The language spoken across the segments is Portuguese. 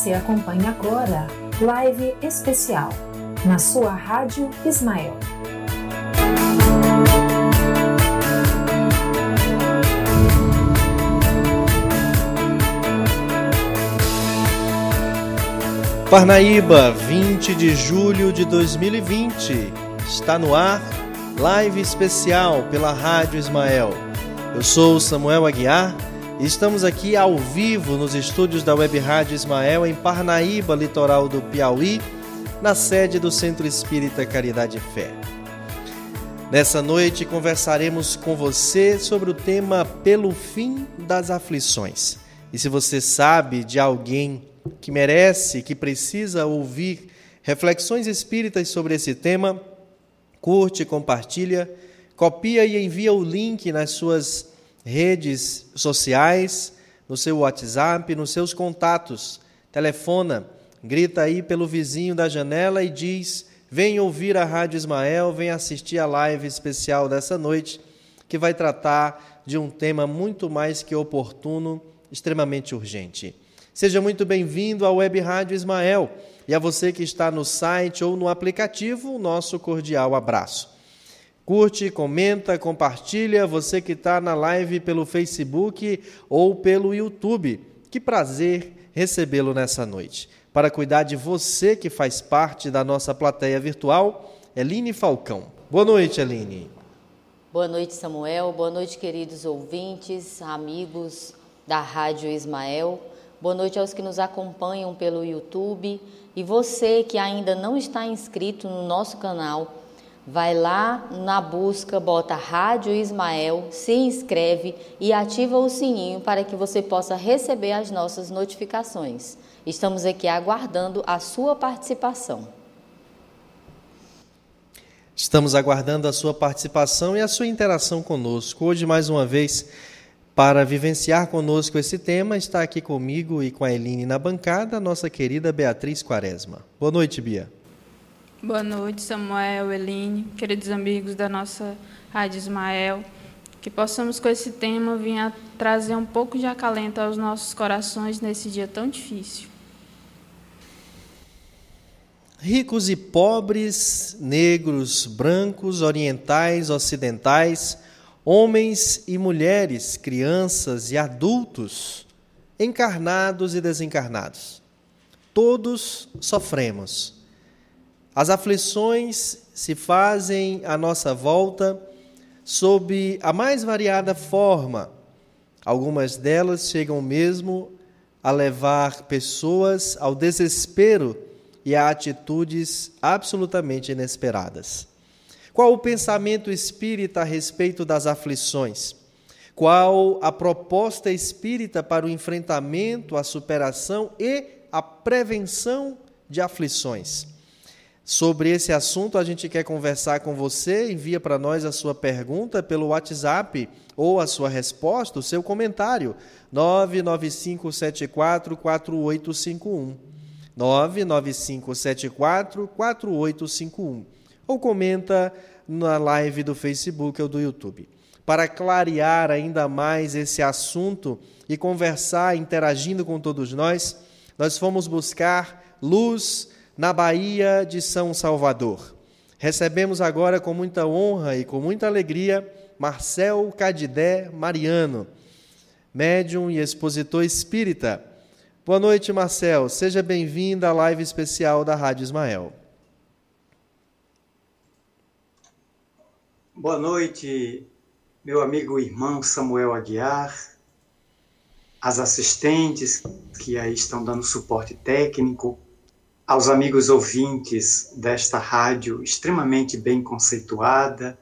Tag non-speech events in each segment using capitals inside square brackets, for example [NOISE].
Você acompanha agora Live Especial na sua Rádio Ismael. Parnaíba, 20 de julho de 2020. Está no ar, live especial pela Rádio Ismael. Eu sou Samuel Aguiar estamos aqui ao vivo nos estúdios da Web Rádio Ismael em Parnaíba, litoral do Piauí, na sede do Centro Espírita Caridade e Fé. Nessa noite conversaremos com você sobre o tema Pelo fim das aflições. E se você sabe de alguém que merece, que precisa ouvir reflexões espíritas sobre esse tema, curte, compartilha, copia e envia o link nas suas redes sociais, no seu WhatsApp, nos seus contatos. Telefona, grita aí pelo vizinho da janela e diz: Vem ouvir a Rádio Ismael, vem assistir a live especial dessa noite, que vai tratar de um tema muito mais que oportuno, extremamente urgente. Seja muito bem-vindo à Web Rádio Ismael e a você que está no site ou no aplicativo, o nosso cordial abraço. Curte, comenta, compartilha, você que está na live pelo Facebook ou pelo YouTube. Que prazer recebê-lo nessa noite. Para cuidar de você que faz parte da nossa plateia virtual, Eline Falcão. Boa noite, Eline. Boa noite, Samuel. Boa noite, queridos ouvintes, amigos da Rádio Ismael. Boa noite aos que nos acompanham pelo YouTube e você que ainda não está inscrito no nosso canal, vai lá na busca, bota Rádio Ismael, se inscreve e ativa o sininho para que você possa receber as nossas notificações. Estamos aqui aguardando a sua participação. Estamos aguardando a sua participação e a sua interação conosco. Hoje, mais uma vez, para vivenciar conosco esse tema, está aqui comigo e com a Eline na bancada, a nossa querida Beatriz Quaresma. Boa noite, Bia. Boa noite, Samuel, Eline, queridos amigos da nossa Rádio Ismael. Que possamos com esse tema vir a trazer um pouco de acalento aos nossos corações nesse dia tão difícil. Ricos e pobres, negros, brancos, orientais, ocidentais, homens e mulheres, crianças e adultos, encarnados e desencarnados. Todos sofremos. As aflições se fazem à nossa volta sob a mais variada forma. Algumas delas chegam mesmo a levar pessoas ao desespero e a atitudes absolutamente inesperadas. Qual o pensamento espírita a respeito das aflições? Qual a proposta espírita para o enfrentamento, a superação e a prevenção de aflições? Sobre esse assunto, a gente quer conversar com você. Envia para nós a sua pergunta pelo WhatsApp ou a sua resposta, o seu comentário. 99574 4851. 99574 4851 ou comenta na live do Facebook ou do YouTube. Para clarear ainda mais esse assunto e conversar, interagindo com todos nós, nós fomos buscar luz na Bahia de São Salvador. Recebemos agora com muita honra e com muita alegria Marcel Cadidé Mariano, médium e expositor espírita. Boa noite, Marcel. Seja bem-vindo à live especial da Rádio Ismael. Boa noite, meu amigo e irmão Samuel Aguiar, as assistentes que aí estão dando suporte técnico, aos amigos ouvintes desta rádio extremamente bem conceituada,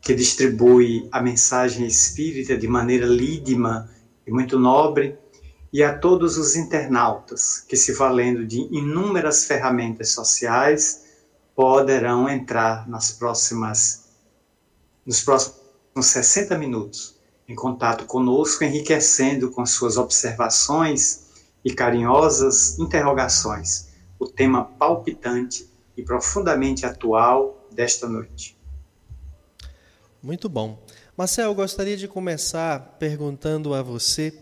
que distribui a mensagem espírita de maneira lídima e muito nobre, e a todos os internautas que, se valendo de inúmeras ferramentas sociais, poderão entrar nas próximas nos próximos 60 minutos em contato conosco, enriquecendo com suas observações e carinhosas interrogações o tema palpitante e profundamente atual desta noite. Muito bom. Marcel, gostaria de começar perguntando a você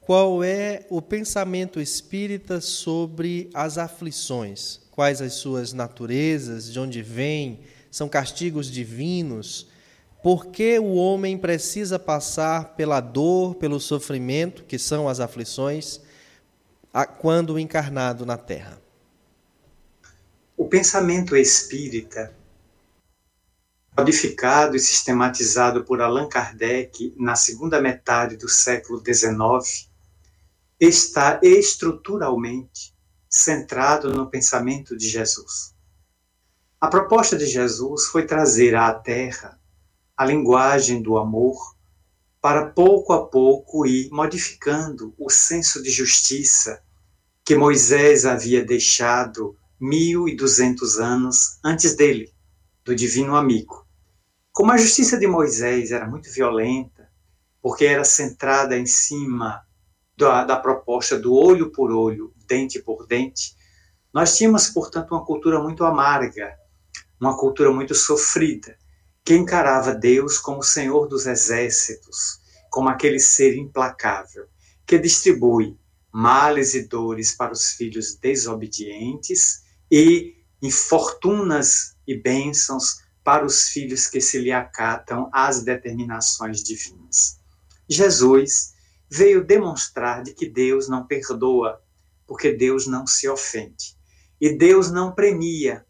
qual é o pensamento espírita sobre as aflições? Quais as suas naturezas, de onde vêm? São castigos divinos? Por que o homem precisa passar pela dor, pelo sofrimento, que são as aflições, quando encarnado na Terra? O pensamento espírita, codificado e sistematizado por Allan Kardec na segunda metade do século XIX, está estruturalmente centrado no pensamento de Jesus. A proposta de Jesus foi trazer à Terra a linguagem do amor para pouco a pouco ir modificando o senso de justiça que Moisés havia deixado mil e duzentos anos antes dele, do divino amigo. Como a justiça de Moisés era muito violenta, porque era centrada em cima da, da proposta do olho por olho, dente por dente, nós tínhamos, portanto, uma cultura muito amarga, uma cultura muito sofrida, que encarava Deus como Senhor dos exércitos, como aquele ser implacável, que distribui males e dores para os filhos desobedientes e infortunas e bênçãos para os filhos que se lhe acatam às determinações divinas. Jesus veio demonstrar de que Deus não perdoa, porque Deus não se ofende. E Deus não premia,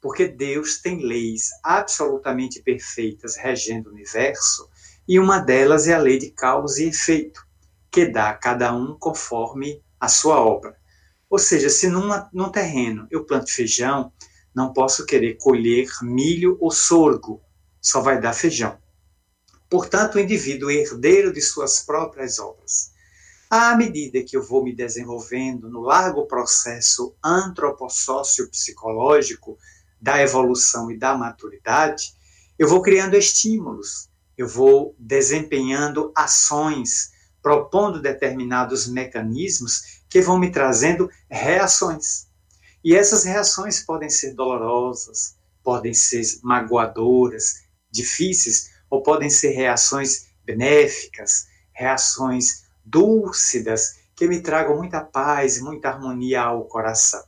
porque Deus tem leis absolutamente perfeitas regendo o universo, e uma delas é a lei de causa e efeito, que dá a cada um conforme a sua obra. Ou seja, se numa, num terreno eu planto feijão, não posso querer colher milho ou sorgo, só vai dar feijão portanto, o indivíduo herdeiro de suas próprias obras. À medida que eu vou me desenvolvendo no largo processo antropossócio-psicológico da evolução e da maturidade, eu vou criando estímulos, eu vou desempenhando ações, propondo determinados mecanismos que vão me trazendo reações. E essas reações podem ser dolorosas, podem ser magoadoras, difíceis, ou podem ser reações benéficas, reações dúlcidas, que me tragam muita paz e muita harmonia ao coração.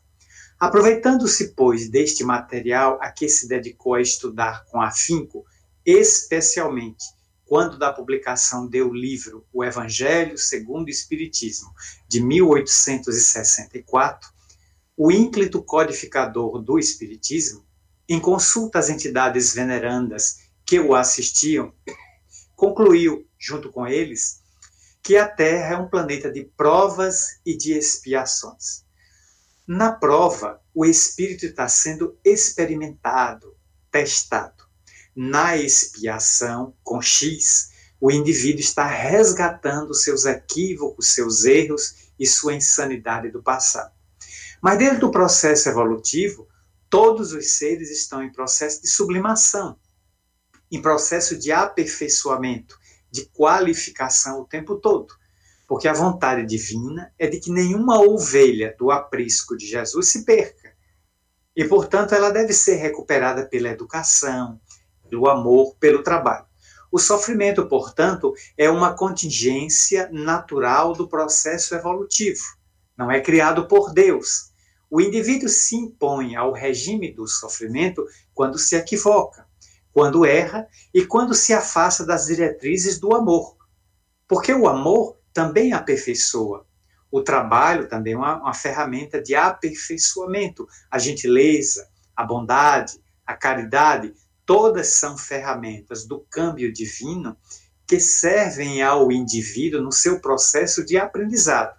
Aproveitando-se, pois, deste material a que se dedicou a estudar com afinco, especialmente quando da publicação deu o livro O Evangelho segundo o Espiritismo, de 1864, o ínclito codificador do Espiritismo, em consulta às entidades venerandas que o assistiam, concluiu, junto com eles, que a Terra é um planeta de provas e de expiações. Na prova, o espírito está sendo experimentado, testado. Na expiação, com X, o indivíduo está resgatando seus equívocos, seus erros e sua insanidade do passado. Mas dentro do processo evolutivo, todos os seres estão em processo de sublimação, em processo de aperfeiçoamento, de qualificação o tempo todo. Porque a vontade divina é de que nenhuma ovelha do aprisco de Jesus se perca. E, portanto, ela deve ser recuperada pela educação, pelo amor, pelo trabalho. O sofrimento, portanto, é uma contingência natural do processo evolutivo. Não é criado por Deus. O indivíduo se impõe ao regime do sofrimento quando se equivoca quando erra e quando se afasta das diretrizes do amor. Porque o amor também aperfeiçoa. O trabalho também é uma, uma ferramenta de aperfeiçoamento. A gentileza, a bondade, a caridade, todas são ferramentas do câmbio divino que servem ao indivíduo no seu processo de aprendizado.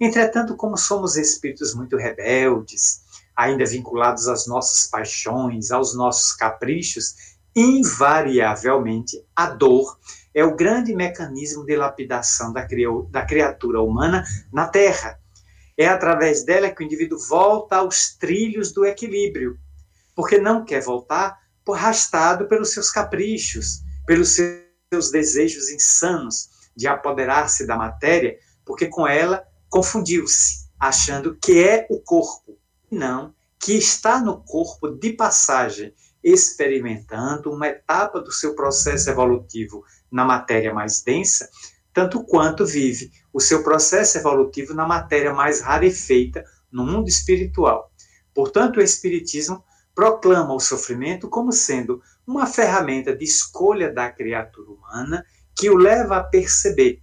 Entretanto, como somos espíritos muito rebeldes, ainda vinculados às nossas paixões, aos nossos caprichos, invariavelmente, a dor é o grande mecanismo de lapidação da, da criatura humana na Terra. É através dela que o indivíduo volta aos trilhos do equilíbrio, porque não quer voltar arrastado pelos seus caprichos, pelos seus desejos insanos de apoderar-se da matéria, porque com ela confundiu-se, achando que é o corpo, não que está no corpo de passagem experimentando uma etapa do seu processo evolutivo na matéria mais densa, tanto quanto vive o seu processo evolutivo na matéria mais rarefeita no mundo espiritual. Portanto, o Espiritismo proclama o sofrimento como sendo uma ferramenta de escolha da criatura humana que o leva a perceber,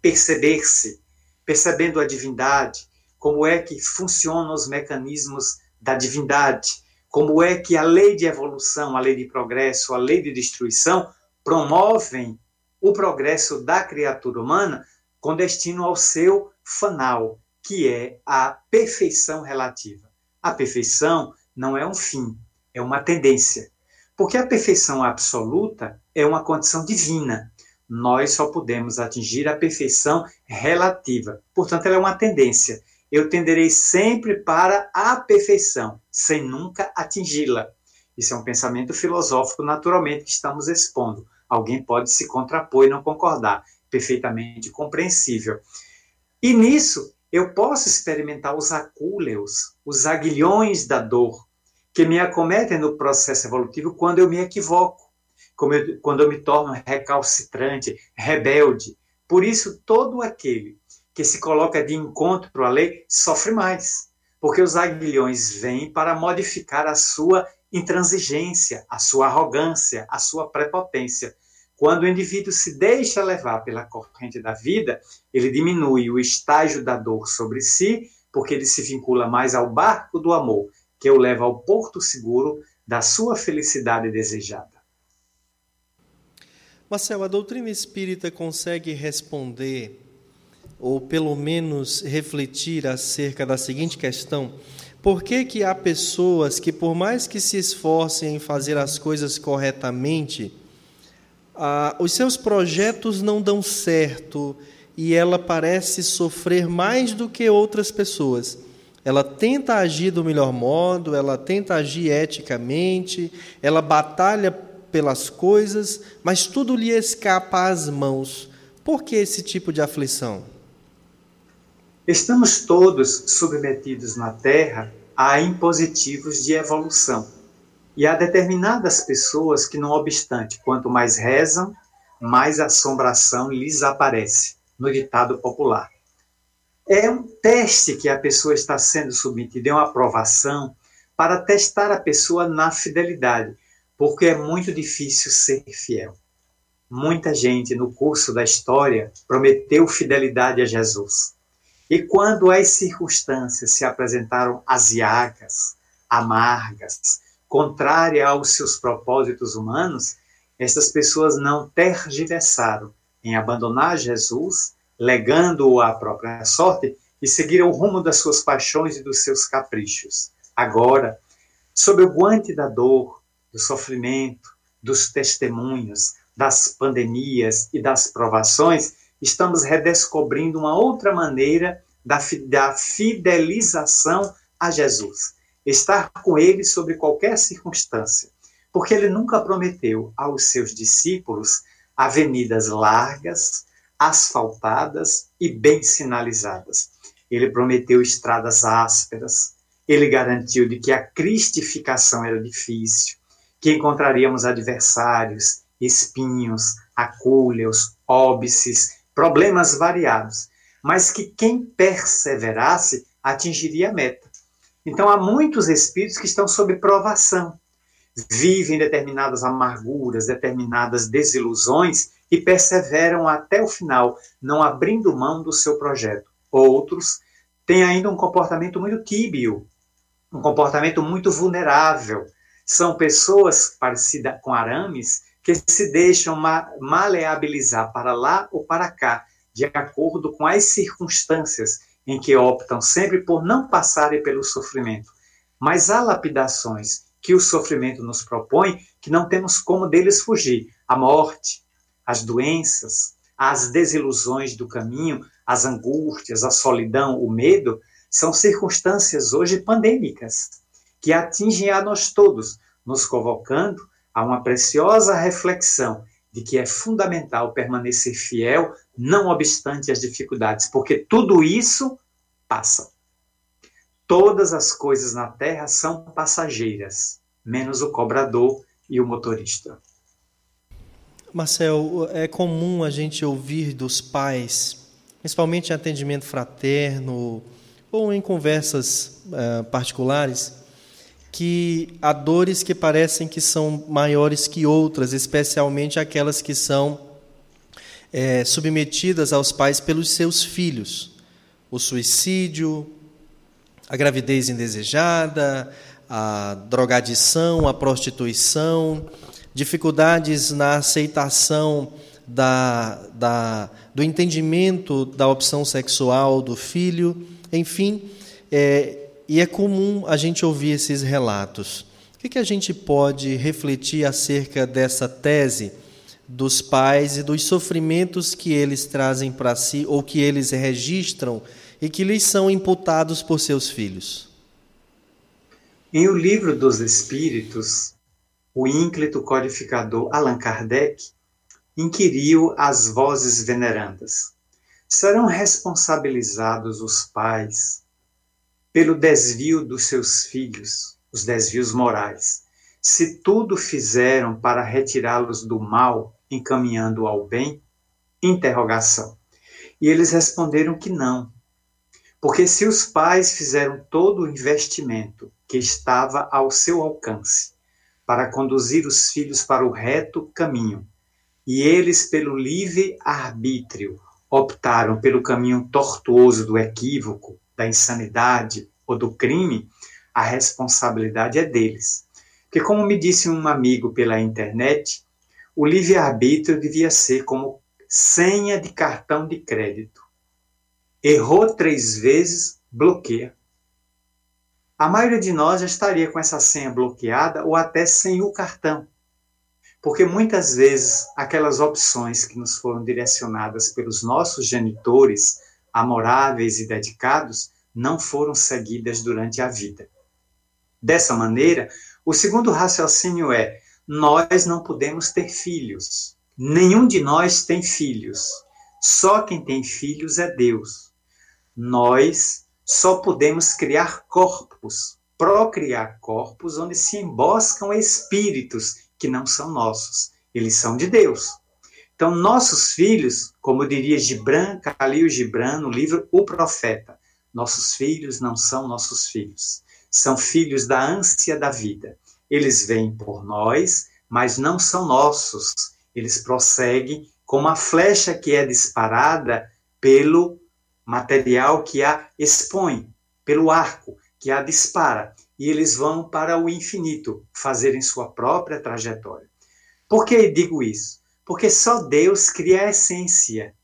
perceber-se, percebendo a divindade, como é que funcionam os mecanismos da divindade, como é que a lei de evolução, a lei de progresso, a lei de destruição promovem o progresso da criatura humana com destino ao seu fanal, que é a perfeição relativa. A perfeição não é um fim, é uma tendência. Porque a perfeição absoluta é uma condição divina. Nós só podemos atingir a perfeição relativa. Portanto, ela é uma tendência. Eu tenderei sempre para a perfeição, sem nunca atingi-la. Isso é um pensamento filosófico, naturalmente, que estamos expondo. Alguém pode se contrapor e não concordar. Perfeitamente compreensível. E nisso, eu posso experimentar os acúleos, os aguilhões da dor, que me acometem no processo evolutivo quando eu me equivoco, eu, quando eu me torno recalcitrante, rebelde. Por isso, todo aquele que se coloca de encontro à lei sofre mais, porque os aguilhões vêm para modificar a sua intransigência, a sua arrogância, a sua prepotência. Quando o indivíduo se deixa levar pela corrente da vida, ele diminui o estágio da dor sobre si, porque ele se vincula mais ao barco do amor, que o leva ao porto seguro da sua felicidade desejada. Marcel, a doutrina espírita consegue responder, ou pelo menos refletir acerca da seguinte questão: por que, que há pessoas que, por mais que se esforcem em fazer as coisas corretamente, ah, os seus projetos não dão certo e ela parece sofrer mais do que outras pessoas? Ela tenta agir do melhor modo, ela tenta agir eticamente, ela batalha pelas coisas, mas tudo lhe escapa às mãos. Por que esse tipo de aflição? Estamos todos submetidos na Terra a impositivos de evolução. E há determinadas pessoas que, não obstante, quanto mais rezam, mais assombração lhes aparece, no ditado popular é um teste que a pessoa está sendo submetida, é uma aprovação para testar a pessoa na fidelidade, porque é muito difícil ser fiel. Muita gente no curso da história prometeu fidelidade a Jesus. E quando as circunstâncias se apresentaram asiacas, amargas, contrárias aos seus propósitos humanos, essas pessoas não tergiversaram em abandonar Jesus legando-o à própria sorte, e seguiram o rumo das suas paixões e dos seus caprichos. Agora, sob o guante da dor, do sofrimento, dos testemunhos, das pandemias e das provações, estamos redescobrindo uma outra maneira da, da fidelização a Jesus. Estar com Ele sob qualquer circunstância. Porque Ele nunca prometeu aos seus discípulos avenidas largas, asfaltadas e bem sinalizadas. Ele prometeu estradas ásperas. Ele garantiu de que a cristificação era difícil, que encontraríamos adversários, espinhos, acúleos, óbices, problemas variados, mas que quem perseverasse atingiria a meta. Então há muitos espíritos que estão sob provação, vivem determinadas amarguras, determinadas desilusões e perseveram até o final, não abrindo mão do seu projeto. Outros têm ainda um comportamento muito tíbio, um comportamento muito vulnerável. São pessoas parecidas com arames que se deixam ma maleabilizar para lá ou para cá, de acordo com as circunstâncias em que optam sempre por não passarem pelo sofrimento. Mas há lapidações que o sofrimento nos propõe que não temos como deles fugir. A morte, as doenças, as desilusões do caminho, as angústias, a solidão, o medo, são circunstâncias hoje pandêmicas que atingem a nós todos, nos convocando a uma preciosa reflexão de que é fundamental permanecer fiel, não obstante as dificuldades, porque tudo isso passa. Todas as coisas na terra são passageiras, menos o cobrador e o motorista. Marcel, é comum a gente ouvir dos pais, principalmente em atendimento fraterno ou em conversas uh, particulares, que há dores que parecem que são maiores que outras, especialmente aquelas que são é, submetidas aos pais pelos seus filhos. O suicídio, a gravidez indesejada, a drogadição, a prostituição, dificuldades na aceitação da, da, do entendimento da opção sexual do filho, enfim, é, e é comum a gente ouvir esses relatos. O que, que a gente pode refletir acerca dessa tese dos pais e dos sofrimentos que eles trazem para si ou que eles registram e que lhes são imputados por seus filhos? Em O Livro dos Espíritos, o ínclito codificador Allan Kardec inquiriu as vozes venerandas: serão responsabilizados os pais pelo desvio dos seus filhos, os desvios morais. Se tudo fizeram para retirá-los do mal, encaminhando ao bem? Interrogação. E eles responderam que não. Porque se os pais fizeram todo o investimento que estava ao seu alcance para conduzir os filhos para o reto caminho, e eles, pelo livre arbítrio, optaram pelo caminho tortuoso do equívoco, da insanidade ou do crime, a responsabilidade é deles. Porque, como me disse um amigo pela internet, o livre-arbítrio devia ser como senha de cartão de crédito. Errou três vezes, bloqueia. A maioria de nós já estaria com essa senha bloqueada ou até sem o cartão. Porque muitas vezes aquelas opções que nos foram direcionadas pelos nossos genitores amoráveis e dedicados, não foram seguidas durante a vida. Dessa maneira, o segundo raciocínio é: nós não podemos ter filhos. Nenhum de nós tem filhos. Só quem tem filhos é Deus. Nós só podemos criar corpos, procriar corpos onde se emboscam espíritos que não são nossos. Eles são de Deus. Então, nossos filhos, como diria Gibran, Khalil Gibran, no livro O Profeta, nossos filhos não são nossos filhos. São filhos da ânsia da vida. Eles vêm por nós, mas não são nossos. Eles prosseguem como a flecha que é disparada pelo material que a expõe, pelo arco que a dispara. E eles vão para o infinito, fazerem sua própria trajetória. Por que digo isso? Porque só Deus cria a essência,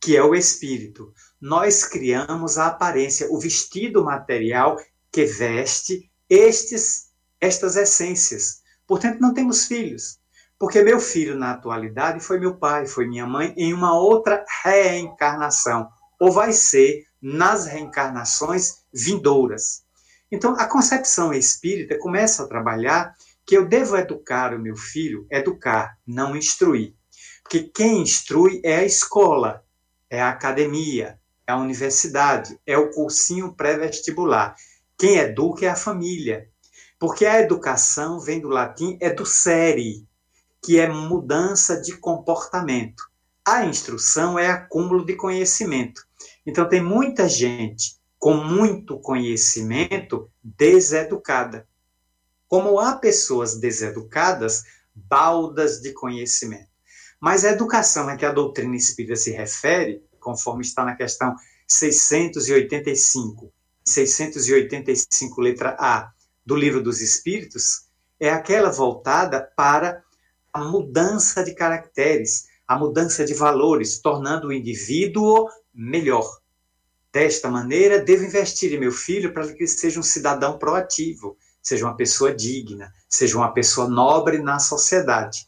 que é o espírito. Nós criamos a aparência, o vestido material que veste estes estas essências. Portanto, não temos filhos. Porque meu filho na atualidade foi meu pai, foi minha mãe em uma outra reencarnação, ou vai ser nas reencarnações vindouras. Então, a concepção espírita começa a trabalhar que eu devo educar o meu filho, educar, não instruir. Porque quem instrui é a escola, é a academia, é a universidade, é o cursinho pré-vestibular. Quem educa é a família. Porque a educação vem do latim educere, que é mudança de comportamento. A instrução é acúmulo de conhecimento. Então tem muita gente com muito conhecimento deseducada. Como há pessoas deseducadas, baldas de conhecimento. Mas a educação a que a doutrina espírita se refere, conforme está na questão 685, 685, letra A, do Livro dos Espíritos, é aquela voltada para a mudança de caracteres, a mudança de valores, tornando o indivíduo melhor. Desta maneira, devo investir em meu filho para que ele seja um cidadão proativo, seja uma pessoa digna, seja uma pessoa nobre na sociedade.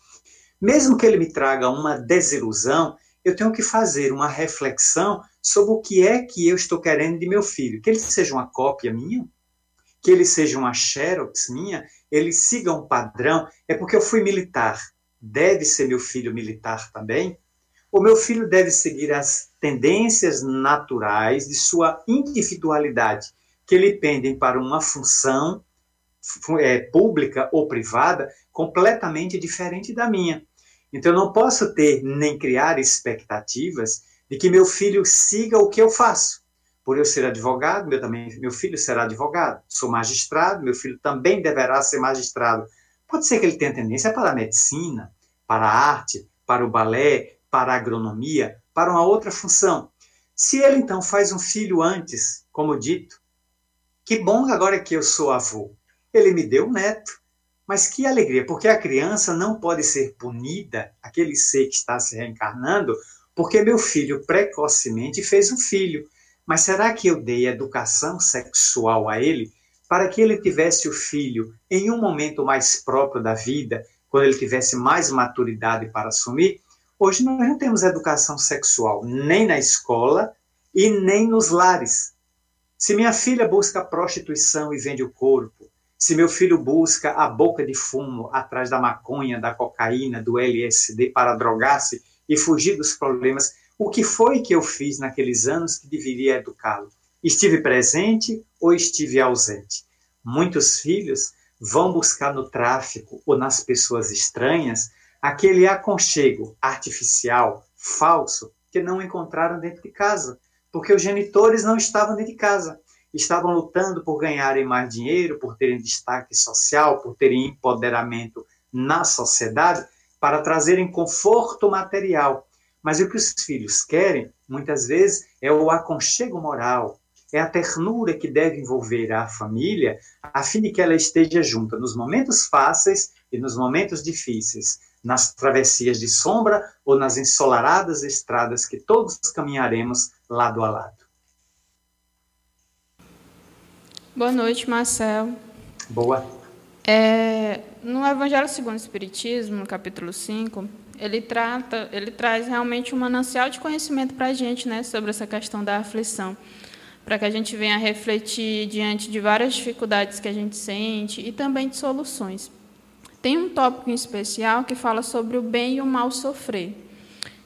Mesmo que ele me traga uma desilusão, eu tenho que fazer uma reflexão sobre o que é que eu estou querendo de meu filho. Que ele seja uma cópia minha, que ele seja uma xerox minha, ele siga um padrão. É porque eu fui militar. Deve ser meu filho militar também? O meu filho deve seguir as tendências naturais de sua individualidade, que lhe pendem para uma função é, pública ou privada completamente diferente da minha. Então, eu não posso ter nem criar expectativas de que meu filho siga o que eu faço. Por eu ser advogado, meu, também, meu filho será advogado. Sou magistrado, meu filho também deverá ser magistrado. Pode ser que ele tenha tendência para a medicina, para a arte, para o balé, para a agronomia, para uma outra função. Se ele então faz um filho antes, como dito, que bom agora que eu sou avô. Ele me deu um neto. Mas que alegria, porque a criança não pode ser punida, aquele ser que está se reencarnando, porque meu filho precocemente fez um filho. Mas será que eu dei educação sexual a ele para que ele tivesse o filho em um momento mais próprio da vida, quando ele tivesse mais maturidade para assumir? Hoje nós não temos educação sexual nem na escola e nem nos lares. Se minha filha busca prostituição e vende o corpo, se meu filho busca a boca de fumo atrás da maconha, da cocaína, do LSD para drogar-se e fugir dos problemas, o que foi que eu fiz naqueles anos que deveria educá-lo? Estive presente ou estive ausente? Muitos filhos vão buscar no tráfico ou nas pessoas estranhas aquele aconchego artificial, falso, que não encontraram dentro de casa, porque os genitores não estavam dentro de casa. Estavam lutando por ganharem mais dinheiro, por terem destaque social, por terem empoderamento na sociedade, para trazerem conforto material mas o que os filhos querem, muitas vezes, é o aconchego moral, é a ternura que deve envolver a família, a fim de que ela esteja junta nos momentos fáceis e nos momentos difíceis, nas travessias de sombra ou nas ensolaradas estradas que todos caminharemos lado a lado. Boa noite, Marcel. Boa. É, no Evangelho segundo o Espiritismo, no capítulo 5, ele trata, ele traz realmente um manancial de conhecimento para a gente, né, sobre essa questão da aflição, para que a gente venha refletir diante de várias dificuldades que a gente sente e também de soluções. Tem um tópico em especial que fala sobre o bem e o mal sofrer.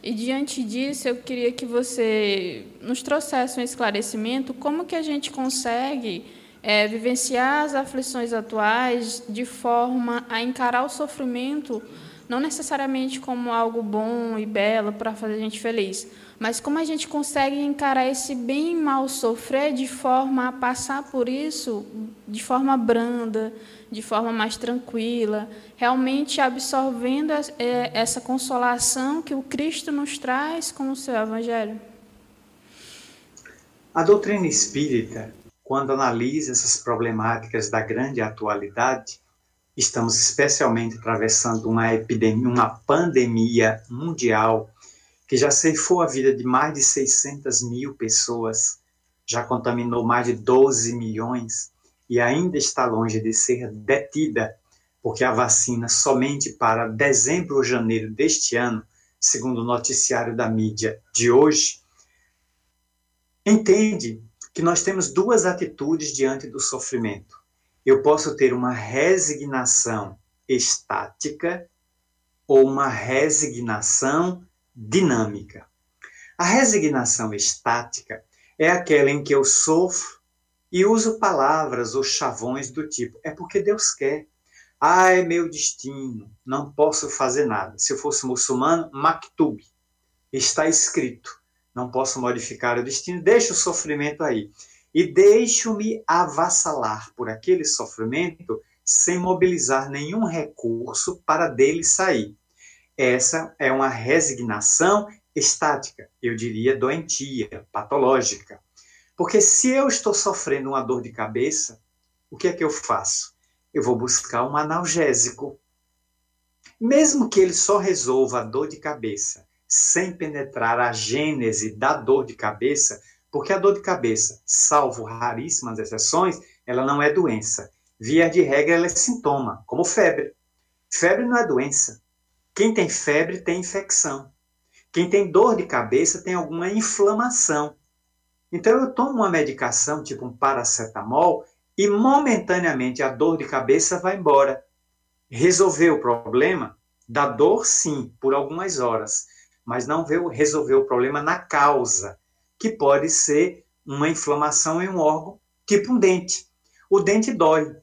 E diante disso, eu queria que você nos trouxesse um esclarecimento como que a gente consegue é, vivenciar as aflições atuais de forma a encarar o sofrimento não necessariamente como algo bom e belo para fazer a gente feliz, mas como a gente consegue encarar esse bem e mal sofrer de forma a passar por isso de forma branda, de forma mais tranquila, realmente absorvendo é, essa consolação que o Cristo nos traz com o seu Evangelho. A doutrina espírita, quando analisa essas problemáticas da grande atualidade, Estamos especialmente atravessando uma epidemia, uma pandemia mundial que já ceifou a vida de mais de 600 mil pessoas, já contaminou mais de 12 milhões e ainda está longe de ser detida, porque a vacina somente para dezembro ou janeiro deste ano, segundo o noticiário da mídia de hoje, entende que nós temos duas atitudes diante do sofrimento. Eu posso ter uma resignação estática ou uma resignação dinâmica. A resignação estática é aquela em que eu sofro e uso palavras ou chavões do tipo: é porque Deus quer. Ah, é meu destino, não posso fazer nada. Se eu fosse muçulmano, maktub, está escrito, não posso modificar o destino, deixa o sofrimento aí e deixo-me avassalar por aquele sofrimento sem mobilizar nenhum recurso para dele sair. Essa é uma resignação estática, eu diria doentia, patológica. Porque se eu estou sofrendo uma dor de cabeça, o que é que eu faço? Eu vou buscar um analgésico. Mesmo que ele só resolva a dor de cabeça, sem penetrar a gênese da dor de cabeça, porque a dor de cabeça, salvo raríssimas exceções, ela não é doença. Via de regra, ela é sintoma, como febre. Febre não é doença. Quem tem febre tem infecção. Quem tem dor de cabeça tem alguma inflamação. Então eu tomo uma medicação, tipo um paracetamol, e momentaneamente a dor de cabeça vai embora. Resolveu o problema? Da dor, sim, por algumas horas, mas não resolveu o problema na causa que pode ser uma inflamação em um órgão, tipo um dente. O dente dói.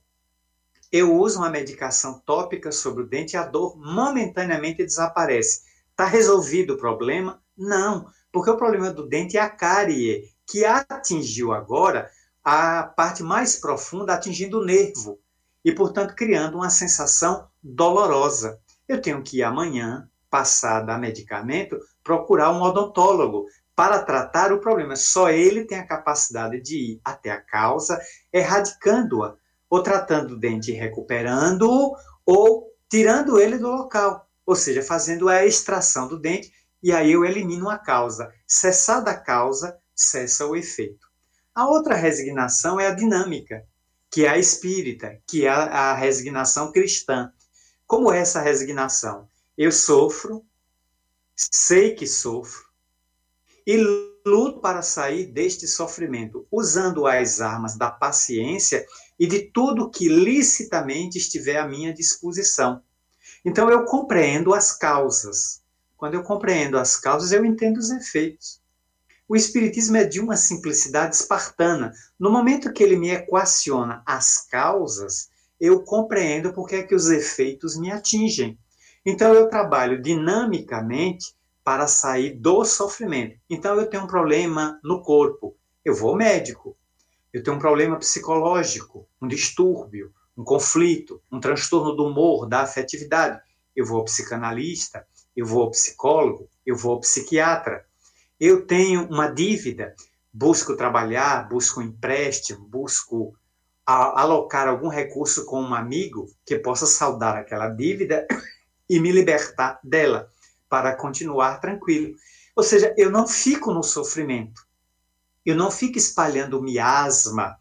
Eu uso uma medicação tópica sobre o dente e a dor momentaneamente desaparece. Está resolvido o problema? Não, porque o problema do dente é a cárie, que atingiu agora a parte mais profunda, atingindo o nervo e, portanto, criando uma sensação dolorosa. Eu tenho que ir amanhã, passar da medicamento, procurar um odontólogo para tratar o problema. Só ele tem a capacidade de ir até a causa, erradicando-a, ou tratando o dente recuperando-o, ou tirando ele do local, ou seja, fazendo a extração do dente e aí eu elimino a causa. Cessada a causa, cessa o efeito. A outra resignação é a dinâmica, que é a espírita, que é a resignação cristã. Como é essa resignação? Eu sofro, sei que sofro, e luto para sair deste sofrimento, usando as armas da paciência e de tudo que licitamente estiver à minha disposição. Então eu compreendo as causas, quando eu compreendo as causas, eu entendo os efeitos. O Espiritismo é de uma simplicidade espartana. No momento que ele me equaciona as causas, eu compreendo porque é que os efeitos me atingem. Então eu trabalho dinamicamente para sair do sofrimento. Então eu tenho um problema no corpo, eu vou ao médico. Eu tenho um problema psicológico, um distúrbio, um conflito, um transtorno do humor, da afetividade. Eu vou ao psicanalista eu vou ao psicólogo, eu vou ao psiquiatra. Eu tenho uma dívida, busco trabalhar, busco um empréstimo, busco alocar algum recurso com um amigo que possa saldar aquela dívida [COUGHS] e me libertar dela para continuar tranquilo. Ou seja, eu não fico no sofrimento. Eu não fico espalhando miasma,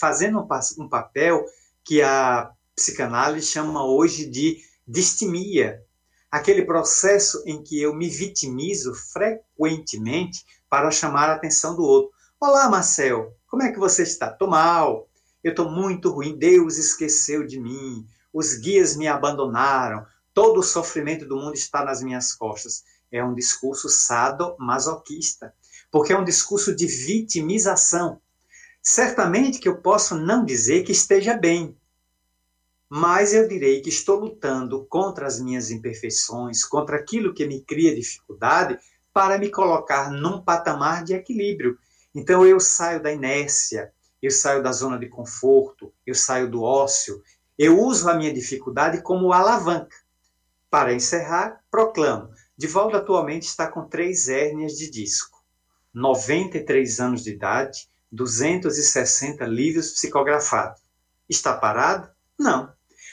fazendo um papel que a psicanálise chama hoje de distimia, aquele processo em que eu me vitimizo frequentemente para chamar a atenção do outro. Olá, Marcel, como é que você está? Estou mal, eu estou muito ruim, Deus esqueceu de mim, os guias me abandonaram, todo o sofrimento do mundo está nas minhas costas. É um discurso sado-masoquista, porque é um discurso de vitimização. Certamente que eu posso não dizer que esteja bem, mas eu direi que estou lutando contra as minhas imperfeições, contra aquilo que me cria dificuldade, para me colocar num patamar de equilíbrio. Então eu saio da inércia, eu saio da zona de conforto, eu saio do ócio, eu uso a minha dificuldade como alavanca. Para encerrar, proclamo: Divaldo atualmente está com três hérnias de disco, 93 anos de idade, 260 livros psicografados. Está parado? Não.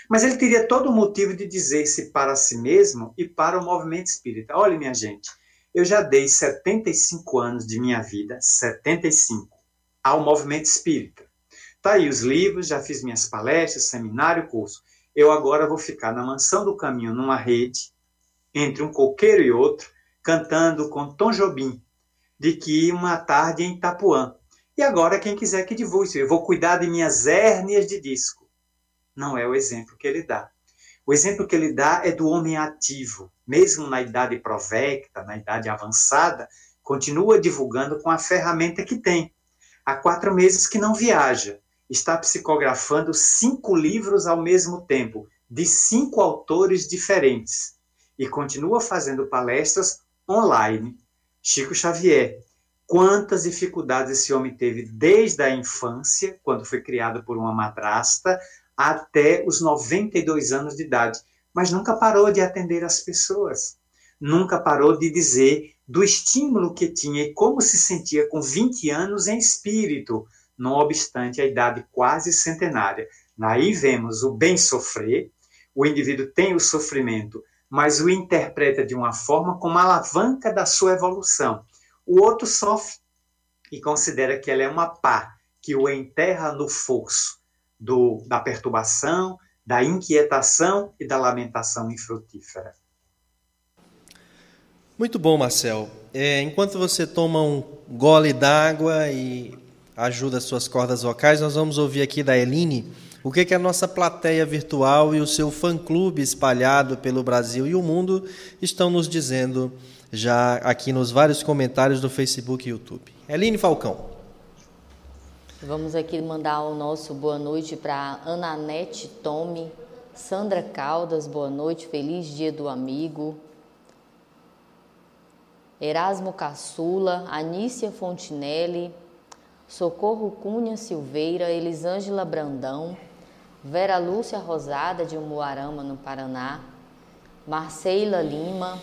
Mas ele teria todo o motivo de dizer-se para si mesmo e para o movimento espírita: olha, minha gente, eu já dei 75 anos de minha vida, 75, ao movimento espírita. Tá aí os livros, já fiz minhas palestras, seminário, curso. Eu agora vou ficar na mansão do caminho, numa rede, entre um coqueiro e outro, cantando com Tom Jobim, de que uma tarde em Itapuã. E agora, quem quiser que divulgue, eu vou cuidar de minhas hérnias de disco não é o exemplo que ele dá. O exemplo que ele dá é do homem ativo, mesmo na idade provecta, na idade avançada, continua divulgando com a ferramenta que tem. Há quatro meses que não viaja, está psicografando cinco livros ao mesmo tempo, de cinco autores diferentes, e continua fazendo palestras online. Chico Xavier, quantas dificuldades esse homem teve desde a infância, quando foi criado por uma madrasta, até os 92 anos de idade, mas nunca parou de atender as pessoas, nunca parou de dizer do estímulo que tinha e como se sentia com 20 anos em espírito, não obstante a idade quase centenária. Daí vemos o bem sofrer, o indivíduo tem o sofrimento, mas o interpreta de uma forma como alavanca da sua evolução. O outro sofre e considera que ela é uma pá que o enterra no fosso do, da perturbação, da inquietação e da lamentação infrutífera. Muito bom, Marcel. É, enquanto você toma um gole d'água e ajuda as suas cordas vocais, nós vamos ouvir aqui da Eline o que, que a nossa plateia virtual e o seu fã-clube espalhado pelo Brasil e o mundo estão nos dizendo já aqui nos vários comentários do Facebook e YouTube. Eline Falcão. Vamos aqui mandar o nosso boa noite para Ananete Tome, Sandra Caldas, boa noite, feliz dia do amigo. Erasmo Caçula, Anícia Fontinelli, Socorro Cunha Silveira, Elisângela Brandão, Vera Lúcia Rosada de Umuarama, no Paraná, Marceila Lima,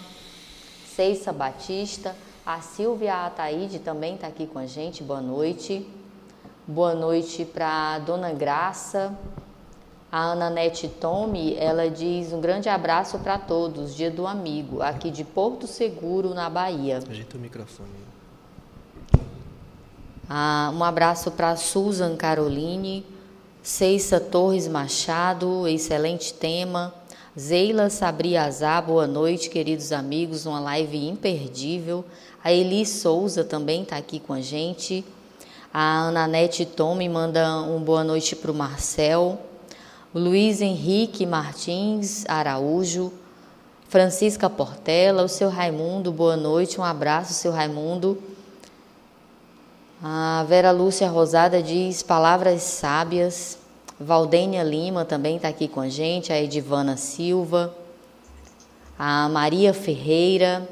Ceissa Batista, a Silvia Ataíde também está aqui com a gente, boa noite. Boa noite para a Dona Graça. A Ana Nete Tome, ela diz um grande abraço para todos, dia do amigo, aqui de Porto Seguro, na Bahia. Ajeita o microfone. Ah, um abraço para Susan Caroline, Ceissa Torres Machado, excelente tema. Zeila Sabriazá, boa noite, queridos amigos, uma live imperdível. A Eli Souza também está aqui com a gente. A Ananete Tome manda um boa noite para o Marcel. Luiz Henrique Martins Araújo. Francisca Portela, o seu Raimundo, boa noite, um abraço, seu Raimundo. A Vera Lúcia Rosada diz palavras sábias. Valdênia Lima também está aqui com a gente, a Edivana Silva, a Maria Ferreira,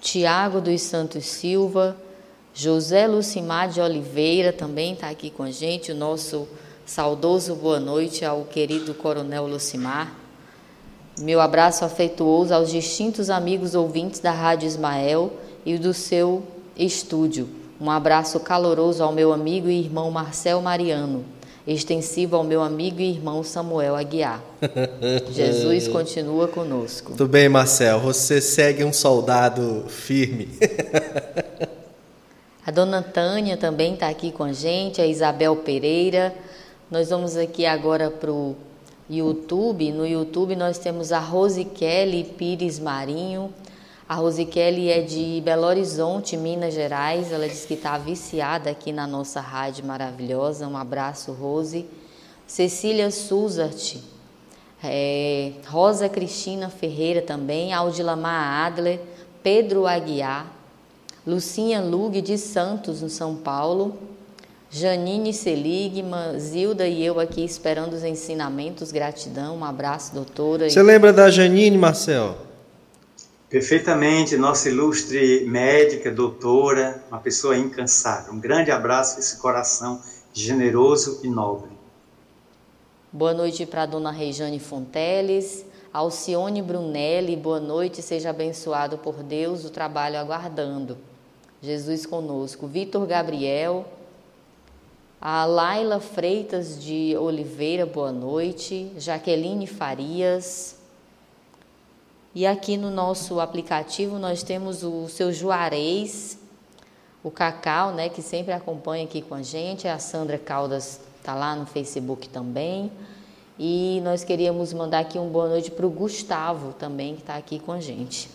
Tiago dos Santos Silva, José Lucimar de Oliveira também está aqui com a gente, o nosso saudoso boa noite ao querido Coronel Lucimar. Meu abraço afetuoso aos distintos amigos ouvintes da Rádio Ismael e do seu estúdio. Um abraço caloroso ao meu amigo e irmão Marcel Mariano, extensivo ao meu amigo e irmão Samuel Aguiar. [LAUGHS] Jesus continua conosco. Tudo bem, Marcel, você segue um soldado firme. [LAUGHS] A dona Tânia também está aqui com a gente, a Isabel Pereira. Nós vamos aqui agora para o YouTube. No YouTube nós temos a Rose Kelly Pires Marinho. A Rose Kelly é de Belo Horizonte, Minas Gerais. Ela diz que está viciada aqui na nossa rádio maravilhosa. Um abraço, Rose. Cecília Suzart, é, Rosa Cristina Ferreira também, Aldilamar Adler, Pedro Aguiar, Lucinha Lug de Santos, no São Paulo. Janine Seligma, Zilda e eu aqui esperando os ensinamentos. Gratidão, um abraço, doutora. Você lembra da Janine, Marcel? Perfeitamente, nossa ilustre médica, doutora, uma pessoa incansável. Um grande abraço esse coração generoso e nobre. Boa noite para a dona Rejane Fonteles. Alcione Brunelli, boa noite, seja abençoado por Deus, o trabalho aguardando. Jesus conosco. Vitor Gabriel, a Laila Freitas de Oliveira, boa noite. Jaqueline Farias. E aqui no nosso aplicativo nós temos o seu Juarez, o Cacau, né, que sempre acompanha aqui com a gente. A Sandra Caldas está lá no Facebook também. E nós queríamos mandar aqui um boa noite para o Gustavo também, que está aqui com a gente.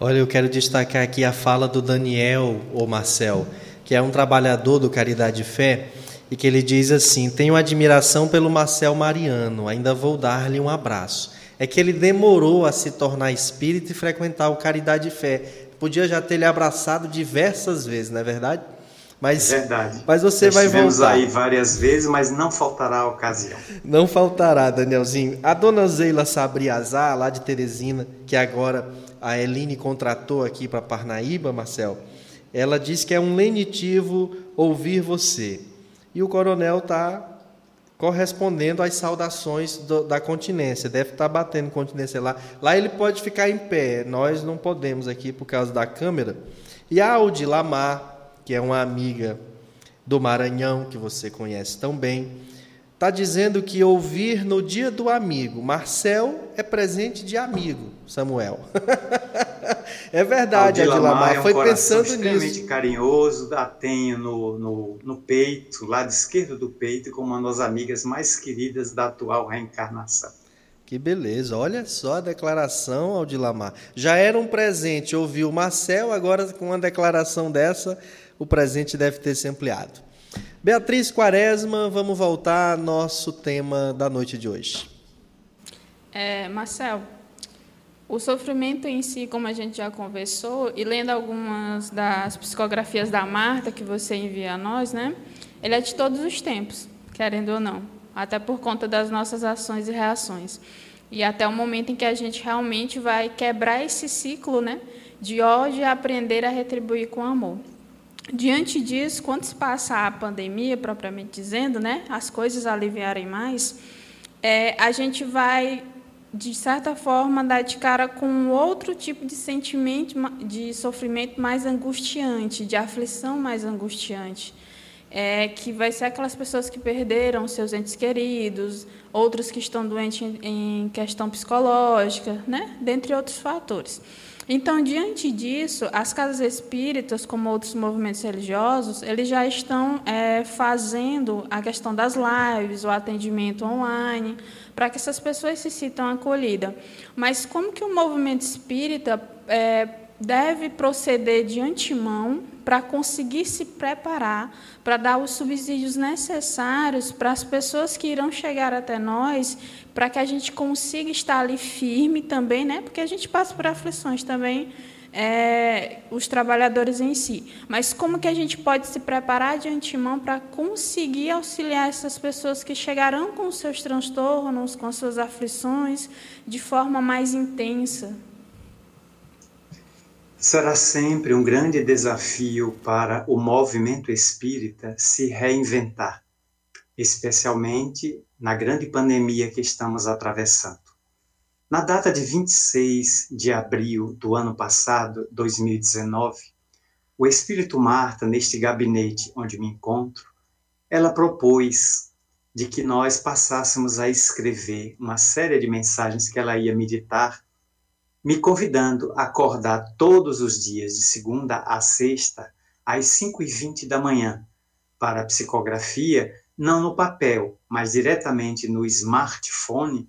Olha, eu quero destacar aqui a fala do Daniel, ou Marcel, que é um trabalhador do Caridade e Fé, e que ele diz assim: Tenho admiração pelo Marcel Mariano, ainda vou dar-lhe um abraço. É que ele demorou a se tornar espírita e frequentar o Caridade e Fé. Podia já ter lhe abraçado diversas vezes, não é verdade? Mas, é verdade. Mas você Nós vai voltar. aí várias vezes, mas não faltará a ocasião. Não faltará, Danielzinho. A dona Zeila Sabriazar, lá de Teresina, que agora a Eline contratou aqui para Parnaíba, Marcel, ela diz que é um lenitivo ouvir você. E o coronel está correspondendo às saudações do, da continência. Deve estar tá batendo continência lá. Lá ele pode ficar em pé. Nós não podemos aqui por causa da câmera. E a Audi Lamar, que é uma amiga do Maranhão, que você conhece tão bem, está dizendo que ouvir no dia do amigo. Marcel é presente de amigo, Samuel. [LAUGHS] é verdade, Adilamar. É um Foi pensando extremamente nisso. carinhoso, a tenho no, no, no peito, lado esquerdo do peito, como uma das amigas mais queridas da atual reencarnação. Que beleza, olha só a declaração, Aldilamar. Já era um presente ouvir o Marcel, agora com uma declaração dessa, o presente deve ter se ampliado. Beatriz Quaresma, vamos voltar ao nosso tema da noite de hoje. É, Marcel, o sofrimento em si, como a gente já conversou, e lendo algumas das psicografias da Marta que você envia a nós, né? ele é de todos os tempos, querendo ou não, até por conta das nossas ações e reações. E até o momento em que a gente realmente vai quebrar esse ciclo né, de ódio e aprender a retribuir com amor. Diante disso, quando se passa a pandemia, propriamente dizendo, né, as coisas aliviarem mais, é, a gente vai, de certa forma, dar de cara com outro tipo de sentimento, de sofrimento mais angustiante, de aflição mais angustiante. É, que vai ser aquelas pessoas que perderam seus entes queridos, outros que estão doentes em, em questão psicológica, né? dentre outros fatores. Então, diante disso, as casas espíritas, como outros movimentos religiosos, eles já estão é, fazendo a questão das lives, o atendimento online, para que essas pessoas se sintam acolhidas. Mas como que o movimento espírita é, deve proceder de antemão para conseguir se preparar, para dar os subsídios necessários para as pessoas que irão chegar até nós, para que a gente consiga estar ali firme também, né? Porque a gente passa por aflições também, é, os trabalhadores em si. Mas como que a gente pode se preparar de antemão para conseguir auxiliar essas pessoas que chegarão com seus transtornos, com as suas aflições, de forma mais intensa? Será sempre um grande desafio para o movimento espírita se reinventar, especialmente na grande pandemia que estamos atravessando. Na data de 26 de abril do ano passado, 2019, o Espírito Marta, neste gabinete onde me encontro, ela propôs de que nós passássemos a escrever uma série de mensagens que ela ia meditar me convidando a acordar todos os dias, de segunda a sexta, às 5 e 20 da manhã, para a psicografia, não no papel, mas diretamente no smartphone,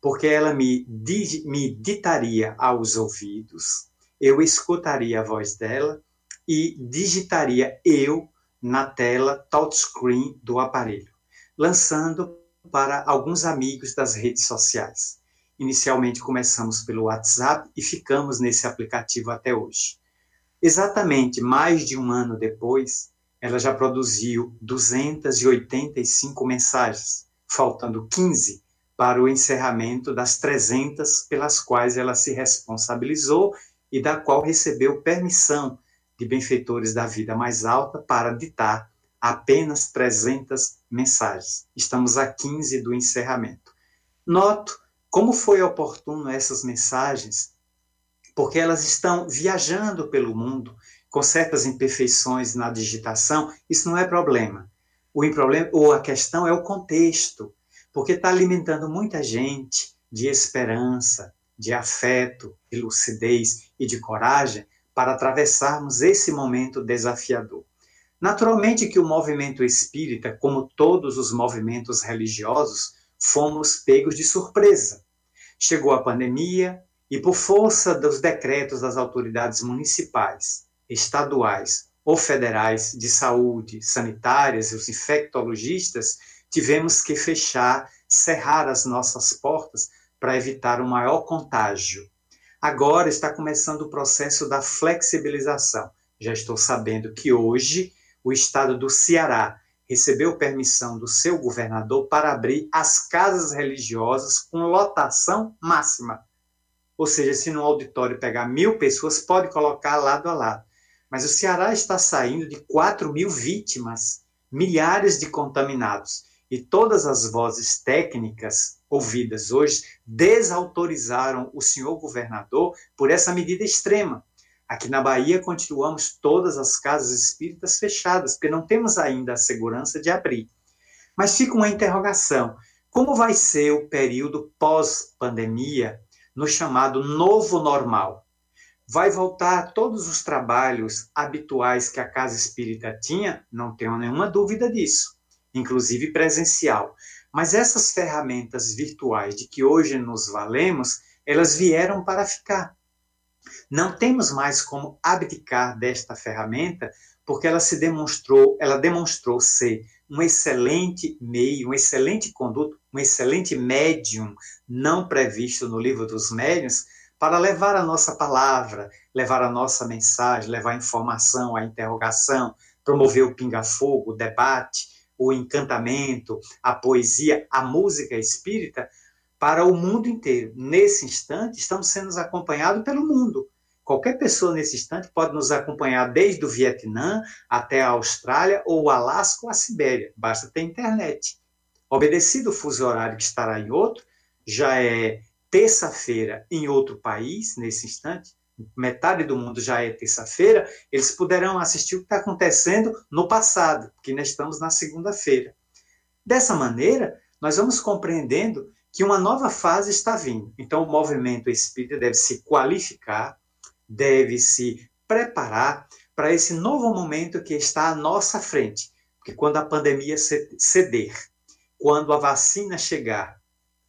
porque ela me, me ditaria aos ouvidos, eu escutaria a voz dela e digitaria eu na tela touchscreen do aparelho, lançando para alguns amigos das redes sociais. Inicialmente começamos pelo WhatsApp e ficamos nesse aplicativo até hoje. Exatamente mais de um ano depois, ela já produziu 285 mensagens, faltando 15 para o encerramento das 300 pelas quais ela se responsabilizou e da qual recebeu permissão de benfeitores da vida mais alta para ditar apenas 300 mensagens. Estamos a 15 do encerramento. Noto como foi oportuno essas mensagens? Porque elas estão viajando pelo mundo com certas imperfeições na digitação, isso não é problema. O problema ou a questão é o contexto, porque está alimentando muita gente de esperança, de afeto, de lucidez e de coragem para atravessarmos esse momento desafiador. Naturalmente que o movimento espírita, como todos os movimentos religiosos, fomos pegos de surpresa. Chegou a pandemia e, por força dos decretos das autoridades municipais, estaduais ou federais de saúde, sanitárias e os infectologistas, tivemos que fechar, cerrar as nossas portas para evitar o maior contágio. Agora está começando o processo da flexibilização. Já estou sabendo que hoje o estado do Ceará recebeu permissão do seu governador para abrir as casas religiosas com lotação máxima. Ou seja, se no auditório pegar mil pessoas, pode colocar lado a lado. Mas o Ceará está saindo de 4 mil vítimas, milhares de contaminados. E todas as vozes técnicas ouvidas hoje desautorizaram o senhor governador por essa medida extrema. Aqui na Bahia, continuamos todas as casas espíritas fechadas, porque não temos ainda a segurança de abrir. Mas fica uma interrogação: como vai ser o período pós-pandemia no chamado novo normal? Vai voltar todos os trabalhos habituais que a casa espírita tinha? Não tenho nenhuma dúvida disso, inclusive presencial. Mas essas ferramentas virtuais de que hoje nos valemos, elas vieram para ficar. Não temos mais como abdicar desta ferramenta, porque ela se demonstrou, ela demonstrou ser um excelente meio, um excelente conduto, um excelente médium não previsto no livro dos médiuns para levar a nossa palavra, levar a nossa mensagem, levar a informação, a interrogação, promover o pinga-fogo, o debate, o encantamento, a poesia, a música espírita para o mundo inteiro. Nesse instante, estamos sendo acompanhados pelo mundo. Qualquer pessoa nesse instante pode nos acompanhar desde o Vietnã até a Austrália ou o Alasca ou a Sibéria. Basta ter internet. Obedecido o fuso horário que estará em outro, já é terça-feira em outro país, nesse instante, metade do mundo já é terça-feira, eles poderão assistir o que está acontecendo no passado, porque nós estamos na segunda-feira. Dessa maneira, nós vamos compreendendo que uma nova fase está vindo. Então, o movimento espírita deve se qualificar, deve se preparar para esse novo momento que está à nossa frente. Porque quando a pandemia ceder, quando a vacina chegar,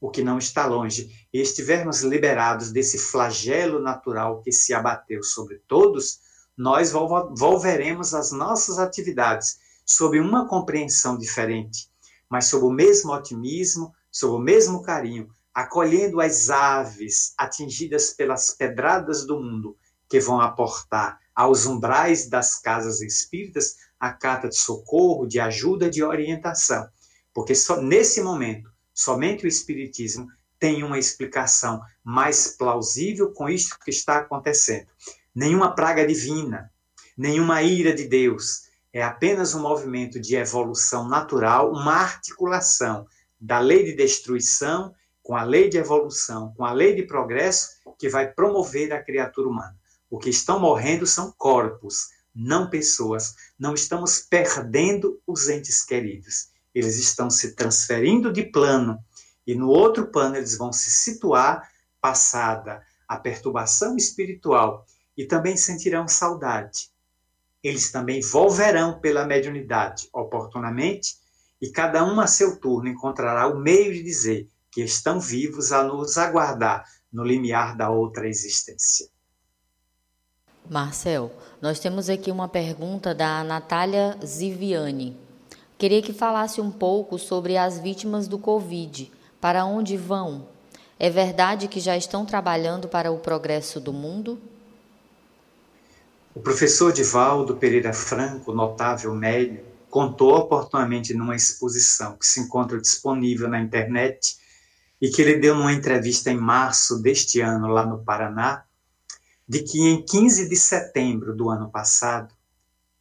o que não está longe, e estivermos liberados desse flagelo natural que se abateu sobre todos, nós volveremos às nossas atividades sob uma compreensão diferente, mas sob o mesmo otimismo, sob o mesmo carinho, acolhendo as aves atingidas pelas pedradas do mundo, que vão aportar aos umbrais das casas espíritas a carta de socorro, de ajuda, de orientação. Porque só nesse momento Somente o Espiritismo tem uma explicação mais plausível com isto que está acontecendo. Nenhuma praga divina, nenhuma ira de Deus, é apenas um movimento de evolução natural, uma articulação da lei de destruição com a lei de evolução, com a lei de progresso que vai promover a criatura humana. O que estão morrendo são corpos, não pessoas. Não estamos perdendo os entes queridos eles estão se transferindo de plano e no outro plano eles vão se situar passada a perturbação espiritual e também sentirão saudade. Eles também volverão pela mediunidade oportunamente e cada um a seu turno encontrará o meio de dizer que estão vivos a nos aguardar no limiar da outra existência. Marcel, nós temos aqui uma pergunta da Natália Ziviani. Queria que falasse um pouco sobre as vítimas do Covid. Para onde vão? É verdade que já estão trabalhando para o progresso do mundo? O professor Divaldo Pereira Franco, notável médium, contou oportunamente numa exposição que se encontra disponível na internet e que ele deu numa entrevista em março deste ano lá no Paraná, de que em 15 de setembro do ano passado,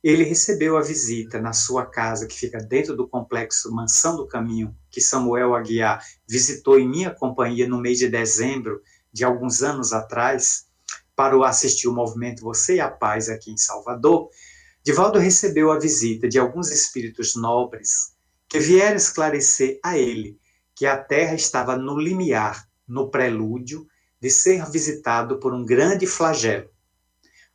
ele recebeu a visita na sua casa, que fica dentro do complexo Mansão do Caminho, que Samuel Aguiar visitou em minha companhia no mês de dezembro de alguns anos atrás, para assistir o movimento Você e a Paz aqui em Salvador. Divaldo recebeu a visita de alguns espíritos nobres que vieram esclarecer a ele que a Terra estava no limiar, no prelúdio de ser visitado por um grande flagelo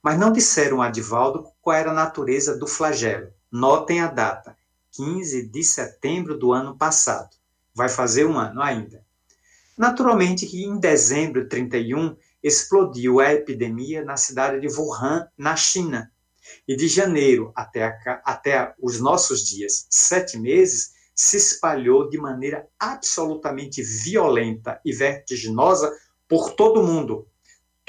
mas não disseram a Divaldo qual era a natureza do flagelo. Notem a data, 15 de setembro do ano passado. Vai fazer um ano ainda. Naturalmente que em dezembro 31 explodiu a epidemia na cidade de Wuhan, na China. E de janeiro até, a, até os nossos dias, sete meses, se espalhou de maneira absolutamente violenta e vertiginosa por todo o mundo,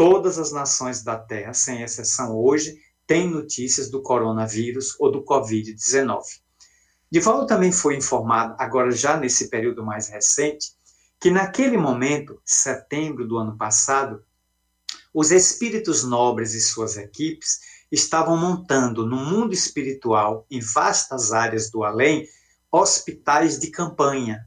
Todas as nações da Terra, sem exceção hoje, têm notícias do coronavírus ou do Covid-19. Divaldo também foi informado, agora já nesse período mais recente, que naquele momento, setembro do ano passado, os espíritos nobres e suas equipes estavam montando no mundo espiritual, em vastas áreas do além, hospitais de campanha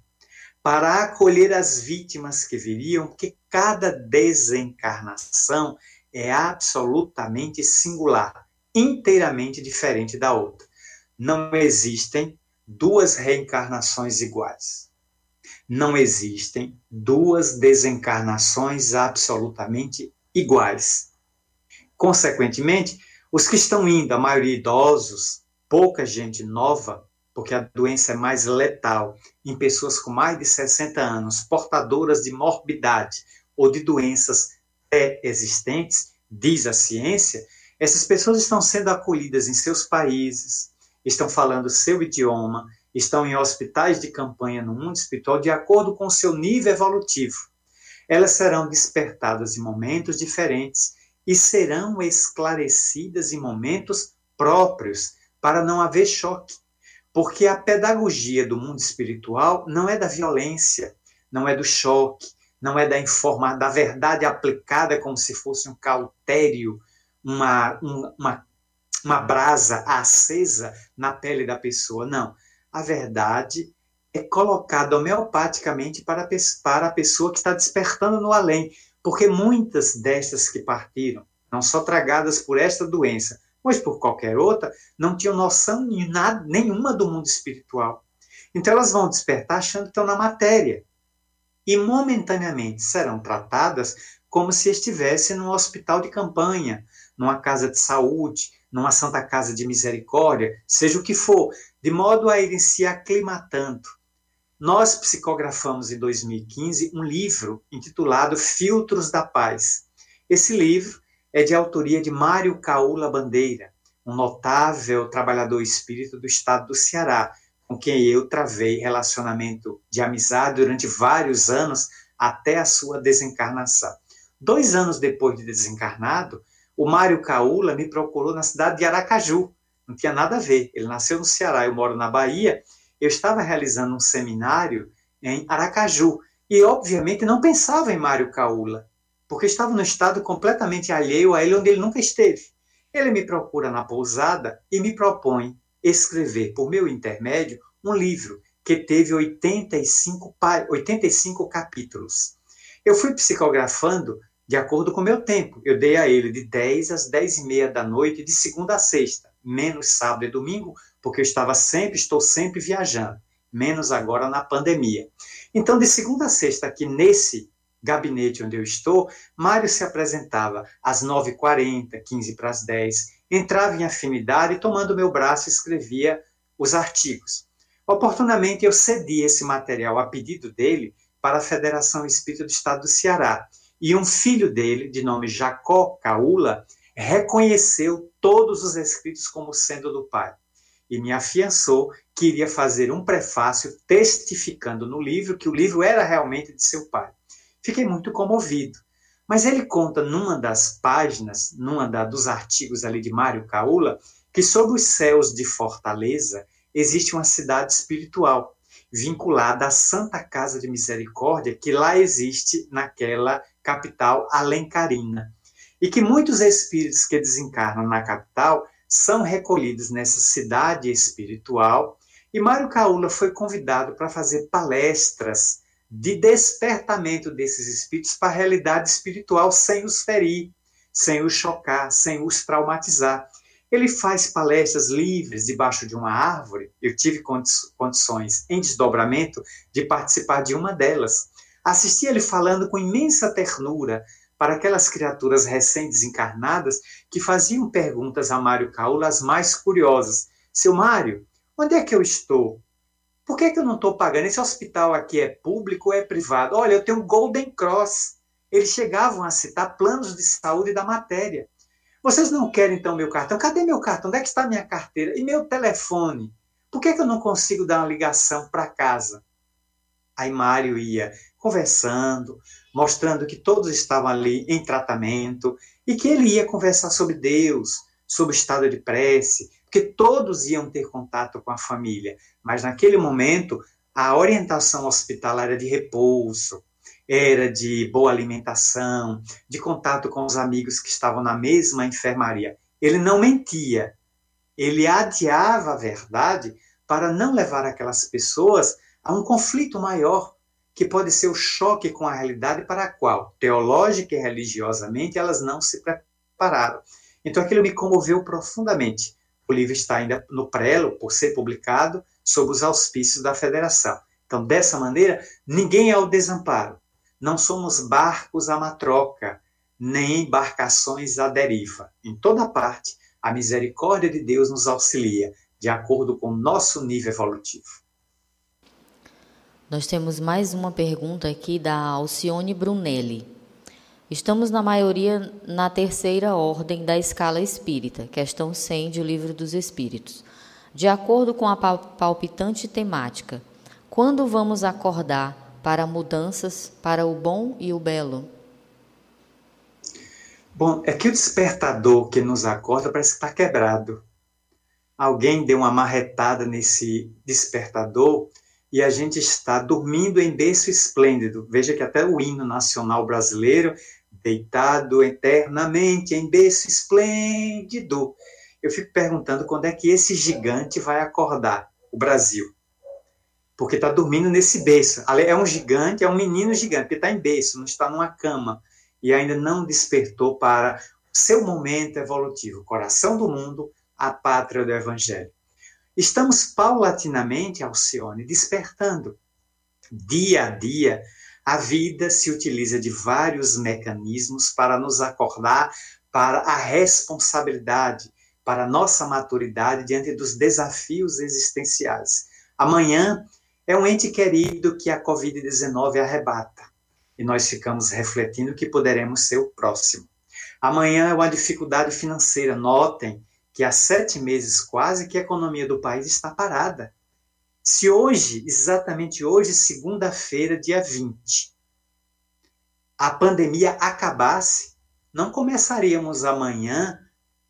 para acolher as vítimas que viriam, porque cada desencarnação é absolutamente singular, inteiramente diferente da outra. Não existem duas reencarnações iguais. Não existem duas desencarnações absolutamente iguais. Consequentemente, os que estão indo, a maioria idosos, pouca gente nova, porque a doença é mais letal em pessoas com mais de 60 anos, portadoras de morbidade ou de doenças pré-existentes, diz a ciência, essas pessoas estão sendo acolhidas em seus países, estão falando seu idioma, estão em hospitais de campanha no mundo espiritual de acordo com seu nível evolutivo. Elas serão despertadas em momentos diferentes e serão esclarecidas em momentos próprios para não haver choque Porque a pedagogia do mundo espiritual não é da violência, não é do choque, não é da informa da verdade aplicada como se fosse um cautério, uma, uma, uma brasa acesa na pele da pessoa. Não. A verdade é colocada homeopaticamente para, para a pessoa que está despertando no além. Porque muitas destas que partiram, não só tragadas por esta doença, mas por qualquer outra, não tinham noção nada, nenhuma do mundo espiritual. Então elas vão despertar achando que estão na matéria. E momentaneamente serão tratadas como se estivessem num hospital de campanha, numa casa de saúde, numa santa casa de misericórdia, seja o que for, de modo a irem se aclimatando. Nós psicografamos em 2015 um livro intitulado Filtros da Paz. Esse livro é de autoria de Mário Caula Bandeira, um notável trabalhador espírita do estado do Ceará, com quem eu travei relacionamento de amizade durante vários anos até a sua desencarnação. Dois anos depois de desencarnado, o Mário Caula me procurou na cidade de Aracaju. Não tinha nada a ver. Ele nasceu no Ceará, eu moro na Bahia. Eu estava realizando um seminário em Aracaju e, obviamente, não pensava em Mário Caula porque estava no estado completamente alheio a ele, onde ele nunca esteve. Ele me procura na pousada e me propõe escrever, por meu intermédio, um livro que teve 85, 85 capítulos. Eu fui psicografando de acordo com o meu tempo. Eu dei a ele de 10 às 10 e meia da noite, de segunda a sexta, menos sábado e domingo, porque eu estava sempre, estou sempre viajando, menos agora na pandemia. Então, de segunda a sexta, aqui nesse gabinete onde eu estou, Mário se apresentava às 9h40, 15 para as 10, entrava em afinidade e, tomando meu braço, escrevia os artigos. Oportunamente, eu cedi esse material a pedido dele para a Federação Espírita do Estado do Ceará. E um filho dele, de nome Jacó Caula, reconheceu todos os escritos como sendo do pai. E me afiançou que iria fazer um prefácio testificando no livro que o livro era realmente de seu pai. Fiquei muito comovido. Mas ele conta numa das páginas, numa da, dos artigos ali de Mário Caula, que sob os céus de Fortaleza existe uma cidade espiritual vinculada à Santa Casa de Misericórdia, que lá existe naquela capital alencarina. E que muitos espíritos que desencarnam na capital são recolhidos nessa cidade espiritual. E Mário Caula foi convidado para fazer palestras de despertamento desses espíritos para a realidade espiritual sem os ferir, sem os chocar, sem os traumatizar. Ele faz palestras livres debaixo de uma árvore. Eu tive condições em desdobramento de participar de uma delas. Assisti ele falando com imensa ternura para aquelas criaturas recém-desencarnadas que faziam perguntas a Mário Caula as mais curiosas. Seu Mário, onde é que eu estou? Por que, que eu não estou pagando? Esse hospital aqui é público ou é privado? Olha, eu tenho Golden Cross. Eles chegavam a citar planos de saúde da matéria. Vocês não querem, então, meu cartão? Cadê meu cartão? Onde é que está minha carteira? E meu telefone? Por que, que eu não consigo dar uma ligação para casa? Aí Mário ia conversando, mostrando que todos estavam ali em tratamento e que ele ia conversar sobre Deus, sobre o estado de prece, porque todos iam ter contato com a família, mas naquele momento a orientação hospitalar era de repouso, era de boa alimentação, de contato com os amigos que estavam na mesma enfermaria. Ele não mentia, ele adiava a verdade para não levar aquelas pessoas a um conflito maior, que pode ser o choque com a realidade para a qual, teológica e religiosamente, elas não se prepararam. Então aquilo me comoveu profundamente. O livro está ainda no prelo, por ser publicado, sob os auspícios da federação. Então, dessa maneira, ninguém é o desamparo. Não somos barcos à matroca, nem embarcações à deriva. Em toda parte, a misericórdia de Deus nos auxilia, de acordo com o nosso nível evolutivo. Nós temos mais uma pergunta aqui da Alcione Brunelli. Estamos, na maioria, na terceira ordem da escala espírita, questão 100 de O Livro dos Espíritos. De acordo com a palpitante temática, quando vamos acordar para mudanças para o bom e o belo? Bom, é que o despertador que nos acorda parece que está quebrado. alguém deu uma marretada nesse despertador e a gente está dormindo em berço esplêndido. Veja que até o hino nacional brasileiro, deitado eternamente em berço esplêndido. Eu fico perguntando quando é que esse gigante vai acordar o Brasil. Porque está dormindo nesse berço. É um gigante, é um menino gigante, que está em berço, não está numa cama. E ainda não despertou para seu momento evolutivo. Coração do mundo, a pátria do Evangelho. Estamos paulatinamente, Alcione, despertando. Dia a dia, a vida se utiliza de vários mecanismos para nos acordar para a responsabilidade, para a nossa maturidade diante dos desafios existenciais. Amanhã é um ente querido que a Covid-19 arrebata e nós ficamos refletindo que poderemos ser o próximo. Amanhã é uma dificuldade financeira. Notem que há sete meses quase que a economia do país está parada. Se hoje, exatamente hoje, segunda-feira, dia 20, a pandemia acabasse, não começaríamos amanhã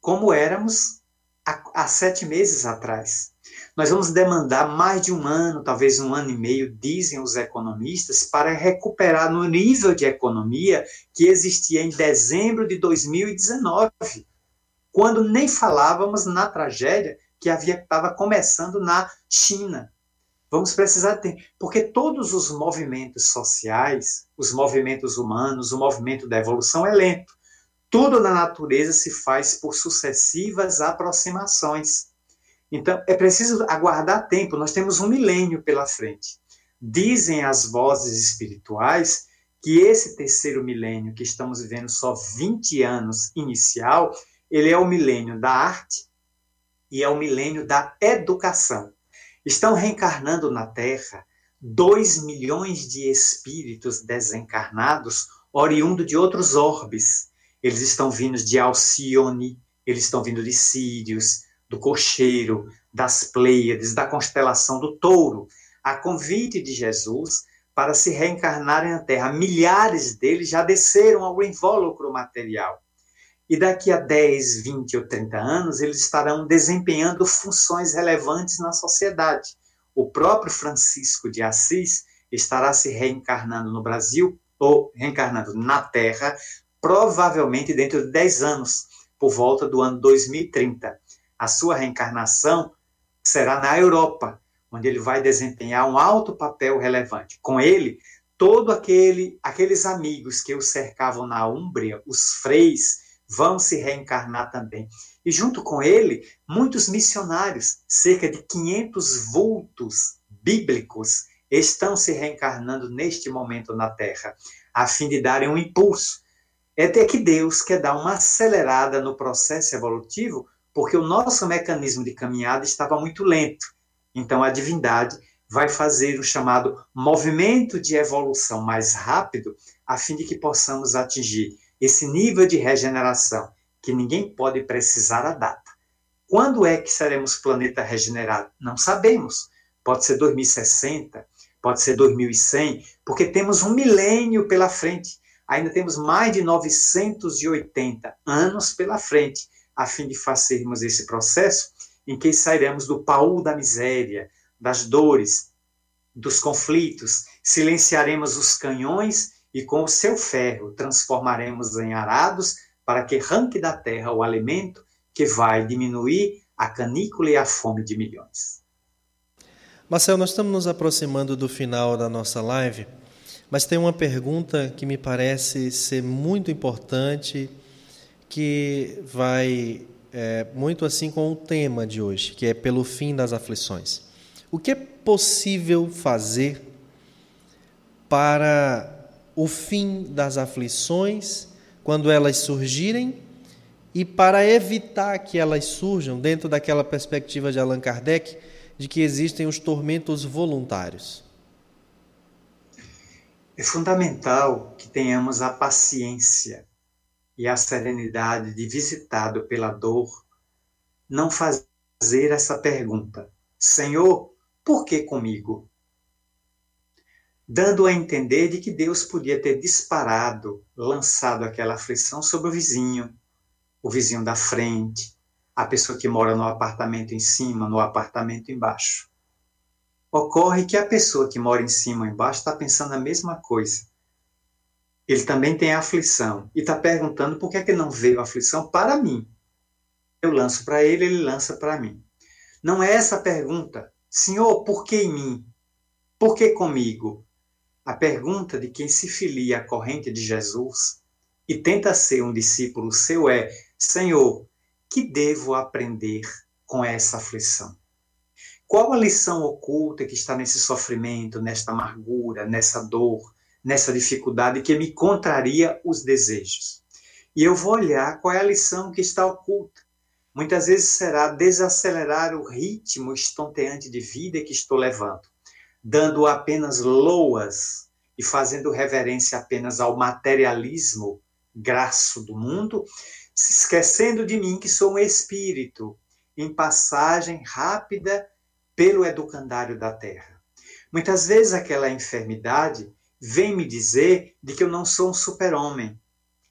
como éramos há, há sete meses atrás. Nós vamos demandar mais de um ano, talvez um ano e meio, dizem os economistas, para recuperar no nível de economia que existia em dezembro de 2019 quando nem falávamos na tragédia que havia estava começando na China. Vamos precisar ter, porque todos os movimentos sociais, os movimentos humanos, o movimento da evolução é lento. Tudo na natureza se faz por sucessivas aproximações. Então, é preciso aguardar tempo, nós temos um milênio pela frente. Dizem as vozes espirituais que esse terceiro milênio, que estamos vivendo só 20 anos inicial, ele é o milênio da arte e é o milênio da educação. Estão reencarnando na Terra dois milhões de espíritos desencarnados oriundo de outros orbes. Eles estão vindos de Alcione, eles estão vindo de Sírios, do Cocheiro, das Pleiades, da constelação do Touro, a convite de Jesus para se reencarnarem na Terra. Milhares deles já desceram ao invólucro material e daqui a 10, 20 ou 30 anos eles estarão desempenhando funções relevantes na sociedade. O próprio Francisco de Assis estará se reencarnando no Brasil ou reencarnando na Terra, provavelmente dentro de 10 anos, por volta do ano 2030. A sua reencarnação será na Europa, onde ele vai desempenhar um alto papel relevante. Com ele, todo aquele aqueles amigos que o cercavam na Úmbria, os freis, vão se reencarnar também. E junto com ele, muitos missionários, cerca de 500 vultos bíblicos, estão se reencarnando neste momento na Terra, a fim de darem um impulso. É até que Deus quer dar uma acelerada no processo evolutivo, porque o nosso mecanismo de caminhada estava muito lento. Então a divindade vai fazer o chamado movimento de evolução mais rápido, a fim de que possamos atingir esse nível de regeneração, que ninguém pode precisar a data. Quando é que seremos planeta regenerado? Não sabemos. Pode ser 2060, pode ser 2100, porque temos um milênio pela frente. Ainda temos mais de 980 anos pela frente, a fim de fazermos esse processo em que sairemos do paú da miséria, das dores, dos conflitos, silenciaremos os canhões e com o seu ferro transformaremos em arados para que arranque da terra o alimento que vai diminuir a canícula e a fome de milhões. Marcel, nós estamos nos aproximando do final da nossa live, mas tem uma pergunta que me parece ser muito importante, que vai é, muito assim com o tema de hoje, que é pelo fim das aflições. O que é possível fazer para o fim das aflições quando elas surgirem e para evitar que elas surjam dentro daquela perspectiva de Allan Kardec de que existem os tormentos voluntários. É fundamental que tenhamos a paciência e a serenidade de, visitado pela dor, não fazer essa pergunta: Senhor, por que comigo? Dando a entender de que Deus podia ter disparado, lançado aquela aflição sobre o vizinho, o vizinho da frente, a pessoa que mora no apartamento em cima, no apartamento embaixo. Ocorre que a pessoa que mora em cima ou embaixo está pensando a mesma coisa. Ele também tem aflição e está perguntando por que, é que não veio a aflição para mim. Eu lanço para ele, ele lança para mim. Não é essa a pergunta. Senhor, por que em mim? Por que comigo? A pergunta de quem se filia à corrente de Jesus e tenta ser um discípulo seu é: Senhor, que devo aprender com essa aflição? Qual a lição oculta que está nesse sofrimento, nesta amargura, nessa dor, nessa dificuldade que me contraria os desejos? E eu vou olhar qual é a lição que está oculta. Muitas vezes será desacelerar o ritmo estonteante de vida que estou levando, dando apenas loas e fazendo reverência apenas ao materialismo graço do mundo, se esquecendo de mim que sou um espírito em passagem rápida pelo educandário da terra. Muitas vezes aquela enfermidade vem me dizer de que eu não sou um super-homem,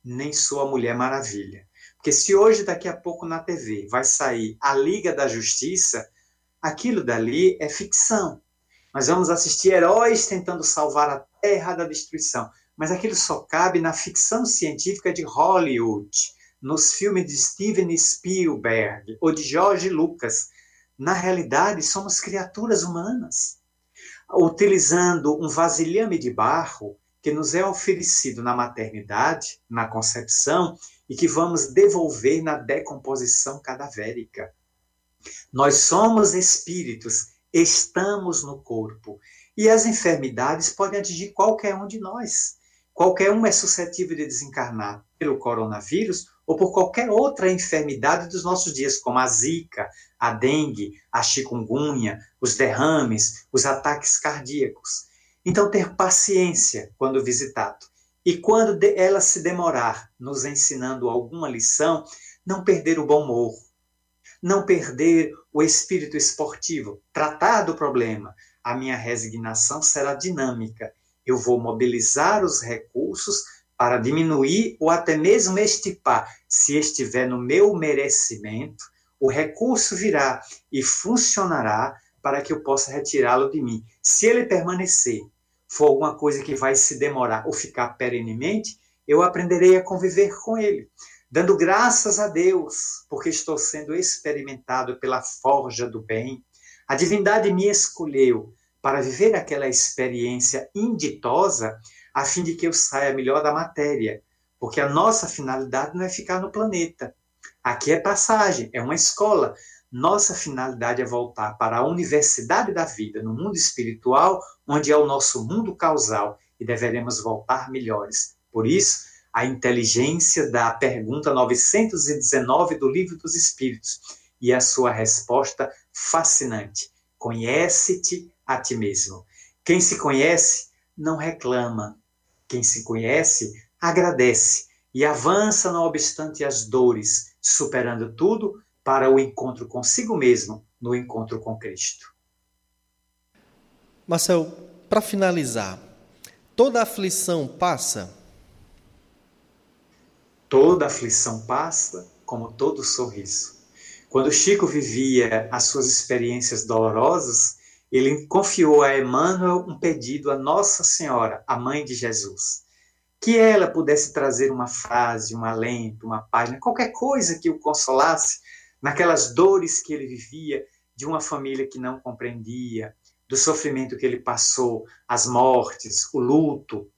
nem sou a Mulher Maravilha. Porque se hoje, daqui a pouco, na TV vai sair a Liga da Justiça, aquilo dali é ficção. Nós vamos assistir heróis tentando salvar a terra da destruição mas aquilo só cabe na ficção científica de Hollywood, nos filmes de Steven Spielberg ou de George Lucas. Na realidade, somos criaturas humanas, utilizando um vasilhame de barro que nos é oferecido na maternidade, na concepção, e que vamos devolver na decomposição cadavérica. Nós somos espíritos, estamos no corpo, e as enfermidades podem atingir qualquer um de nós. Qualquer um é suscetível de desencarnar pelo coronavírus ou por qualquer outra enfermidade dos nossos dias, como a zika, a dengue, a chikungunya, os derrames, os ataques cardíacos. Então, ter paciência quando visitado. E quando ela se demorar nos ensinando alguma lição, não perder o bom humor, não perder o espírito esportivo, tratar do problema. A minha resignação será dinâmica eu vou mobilizar os recursos para diminuir ou até mesmo estipar, se estiver no meu merecimento, o recurso virá e funcionará para que eu possa retirá-lo de mim. Se ele permanecer, for alguma coisa que vai se demorar ou ficar perenemente, eu aprenderei a conviver com ele, dando graças a Deus, porque estou sendo experimentado pela forja do bem. A divindade me escolheu para viver aquela experiência inditosa, a fim de que eu saia melhor da matéria, porque a nossa finalidade não é ficar no planeta. Aqui é passagem, é uma escola. Nossa finalidade é voltar para a universidade da vida, no mundo espiritual, onde é o nosso mundo causal, e deveremos voltar melhores. Por isso, a inteligência da pergunta 919 do Livro dos Espíritos e a sua resposta fascinante. Conhece-te a ti mesmo. Quem se conhece não reclama. Quem se conhece agradece e avança não obstante as dores, superando tudo para o encontro consigo mesmo, no encontro com Cristo. Marcel, para finalizar, toda aflição passa? Toda aflição passa, como todo sorriso. Quando Chico vivia as suas experiências dolorosas, ele confiou a Emmanuel um pedido a Nossa Senhora, a mãe de Jesus, que ela pudesse trazer uma frase, um alento, uma página, qualquer coisa que o consolasse naquelas dores que ele vivia de uma família que não compreendia, do sofrimento que ele passou, as mortes, o luto,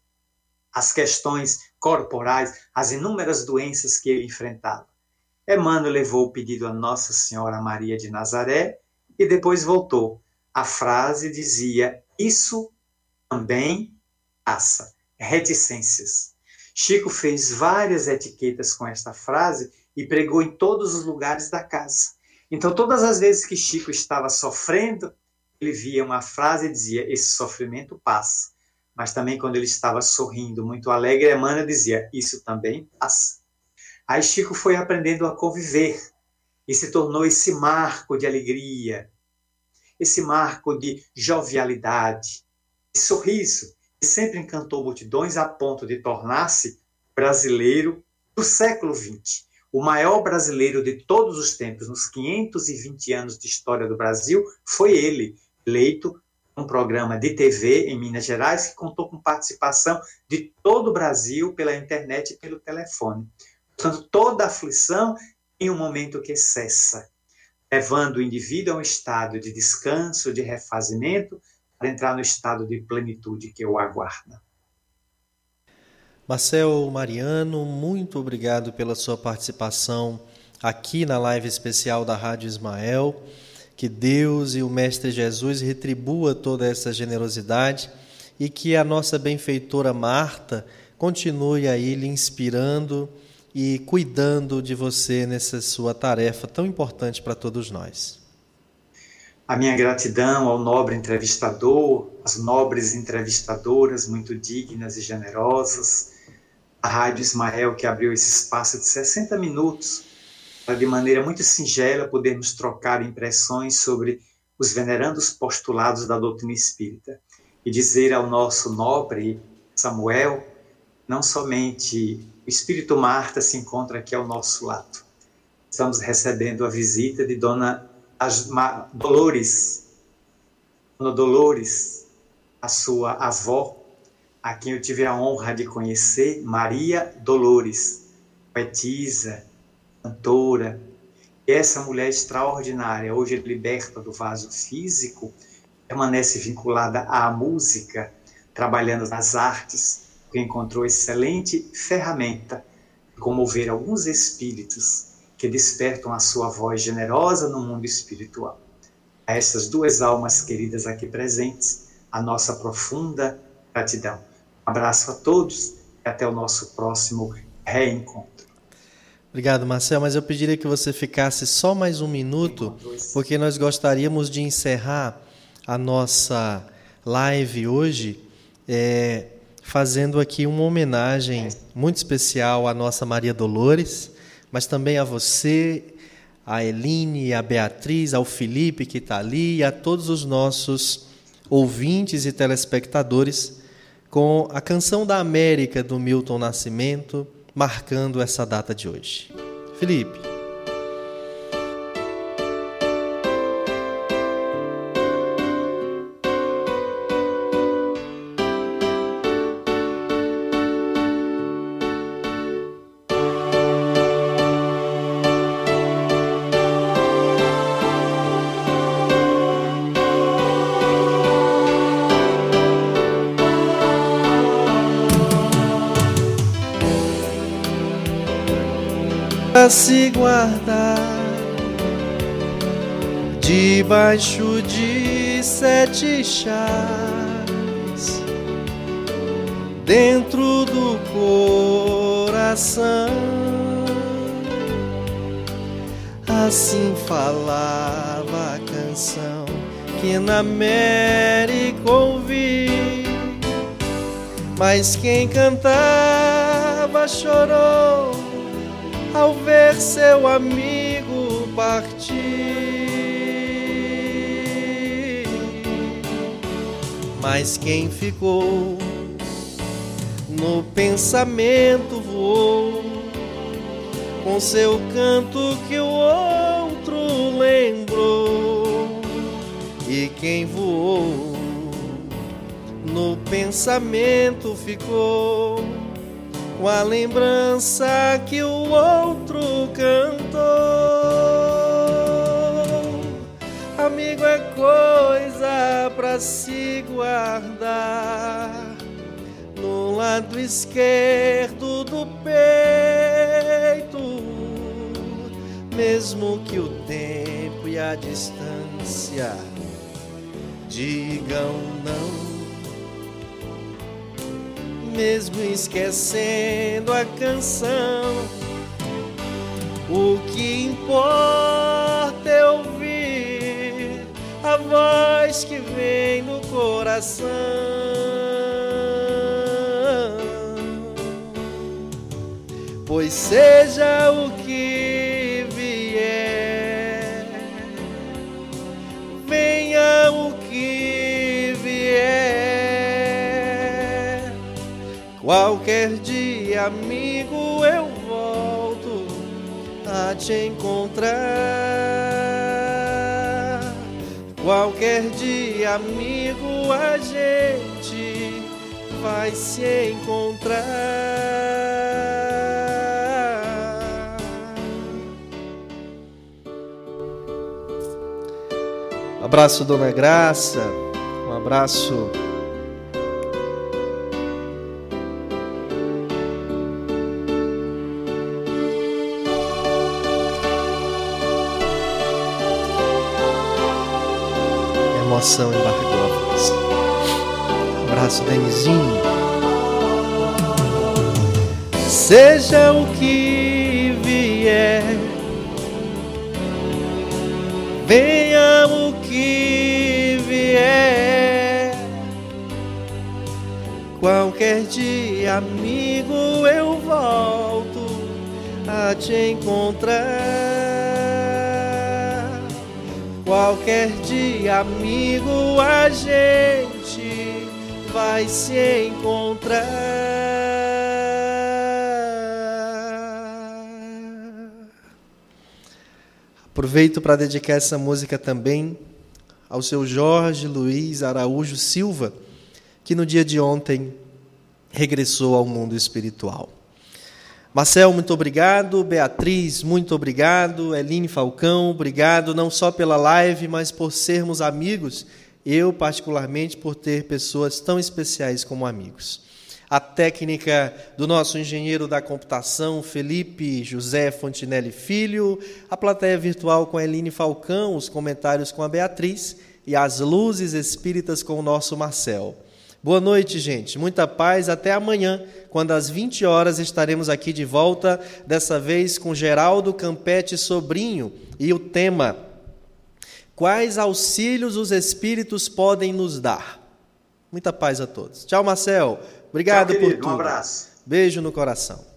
as questões corporais, as inúmeras doenças que ele enfrentava. Emmanuel levou o pedido a Nossa Senhora Maria de Nazaré e depois voltou a frase dizia: Isso também passa. Reticências. Chico fez várias etiquetas com esta frase e pregou em todos os lugares da casa. Então, todas as vezes que Chico estava sofrendo, ele via uma frase e dizia: Esse sofrimento passa. Mas também, quando ele estava sorrindo, muito alegre, Emmanuel dizia: Isso também passa. Aí Chico foi aprendendo a conviver e se tornou esse marco de alegria, esse marco de jovialidade, de sorriso, que sempre encantou multidões a ponto de tornar-se brasileiro do século XX, o maior brasileiro de todos os tempos, nos 520 anos de história do Brasil, foi ele, eleito um programa de TV em Minas Gerais que contou com participação de todo o Brasil pela internet e pelo telefone. Portanto, toda aflição em um momento que cessa, levando o indivíduo a um estado de descanso, de refazimento, para entrar no estado de plenitude que o aguarda. Marcel Mariano, muito obrigado pela sua participação aqui na live especial da Rádio Ismael. Que Deus e o Mestre Jesus retribua toda essa generosidade e que a nossa benfeitora Marta continue aí lhe inspirando e cuidando de você nessa sua tarefa tão importante para todos nós. A minha gratidão ao nobre entrevistador, às nobres entrevistadoras muito dignas e generosas, a Rádio Ismael que abriu esse espaço de 60 minutos para de maneira muito singela podermos trocar impressões sobre os venerandos postulados da doutrina espírita e dizer ao nosso nobre Samuel, não somente o espírito Marta se encontra aqui ao nosso lado. Estamos recebendo a visita de Dona Dolores, Dona Dolores, a sua avó, a quem eu tive a honra de conhecer, Maria Dolores, poetisa, cantora. Essa mulher extraordinária, hoje liberta do vaso físico, permanece vinculada à música, trabalhando nas artes, que encontrou excelente ferramenta de comover alguns espíritos que despertam a sua voz generosa no mundo espiritual. A essas duas almas queridas aqui presentes, a nossa profunda gratidão. Um abraço a todos e até o nosso próximo reencontro. Obrigado, Marcel, mas eu pediria que você ficasse só mais um minuto, porque nós gostaríamos de encerrar a nossa live hoje é, fazendo aqui uma homenagem muito especial à nossa Maria Dolores, mas também a você, a Eline, a Beatriz, ao Felipe que está ali e a todos os nossos ouvintes e telespectadores com a canção da América do Milton Nascimento marcando essa data de hoje. Felipe. Se guardar debaixo de sete chaves dentro do coração. Assim falava a canção que na América ouvi, mas quem cantava chorou ao ver seu amigo partir. Mas quem ficou no pensamento voou com seu canto que o outro lembrou. E quem voou no pensamento ficou com a lembrança que o outro cantou. Amigo é coisa para se guardar no lado esquerdo do peito, mesmo que o tempo e a distância digam não mesmo esquecendo a canção. O que importa é ouvir a voz que vem no coração. Pois seja o que Qualquer dia, amigo, eu volto a te encontrar. Qualquer dia, amigo, a gente vai se encontrar. abraço, Dona Graça. Um abraço. Emoção embargou a voz. Abraço, Denizinho. Seja o que vier, venha o que vier. Qualquer dia, amigo, eu volto a te encontrar. Qualquer dia, amigo, a gente vai se encontrar. Aproveito para dedicar essa música também ao seu Jorge Luiz Araújo Silva, que no dia de ontem regressou ao mundo espiritual. Marcel, muito obrigado. Beatriz, muito obrigado. Eline Falcão, obrigado não só pela live, mas por sermos amigos. Eu, particularmente, por ter pessoas tão especiais como amigos a técnica do nosso engenheiro da computação, Felipe José Fontinelli Filho, a plateia virtual com Eline Falcão, os comentários com a Beatriz e as luzes espíritas com o nosso Marcel. Boa noite, gente. Muita paz. Até amanhã, quando às 20 horas estaremos aqui de volta, dessa vez com Geraldo Campete Sobrinho e o tema: Quais auxílios os espíritos podem nos dar? Muita paz a todos. Tchau, Marcel. Obrigado Tchau, por tudo. Um abraço. Beijo no coração.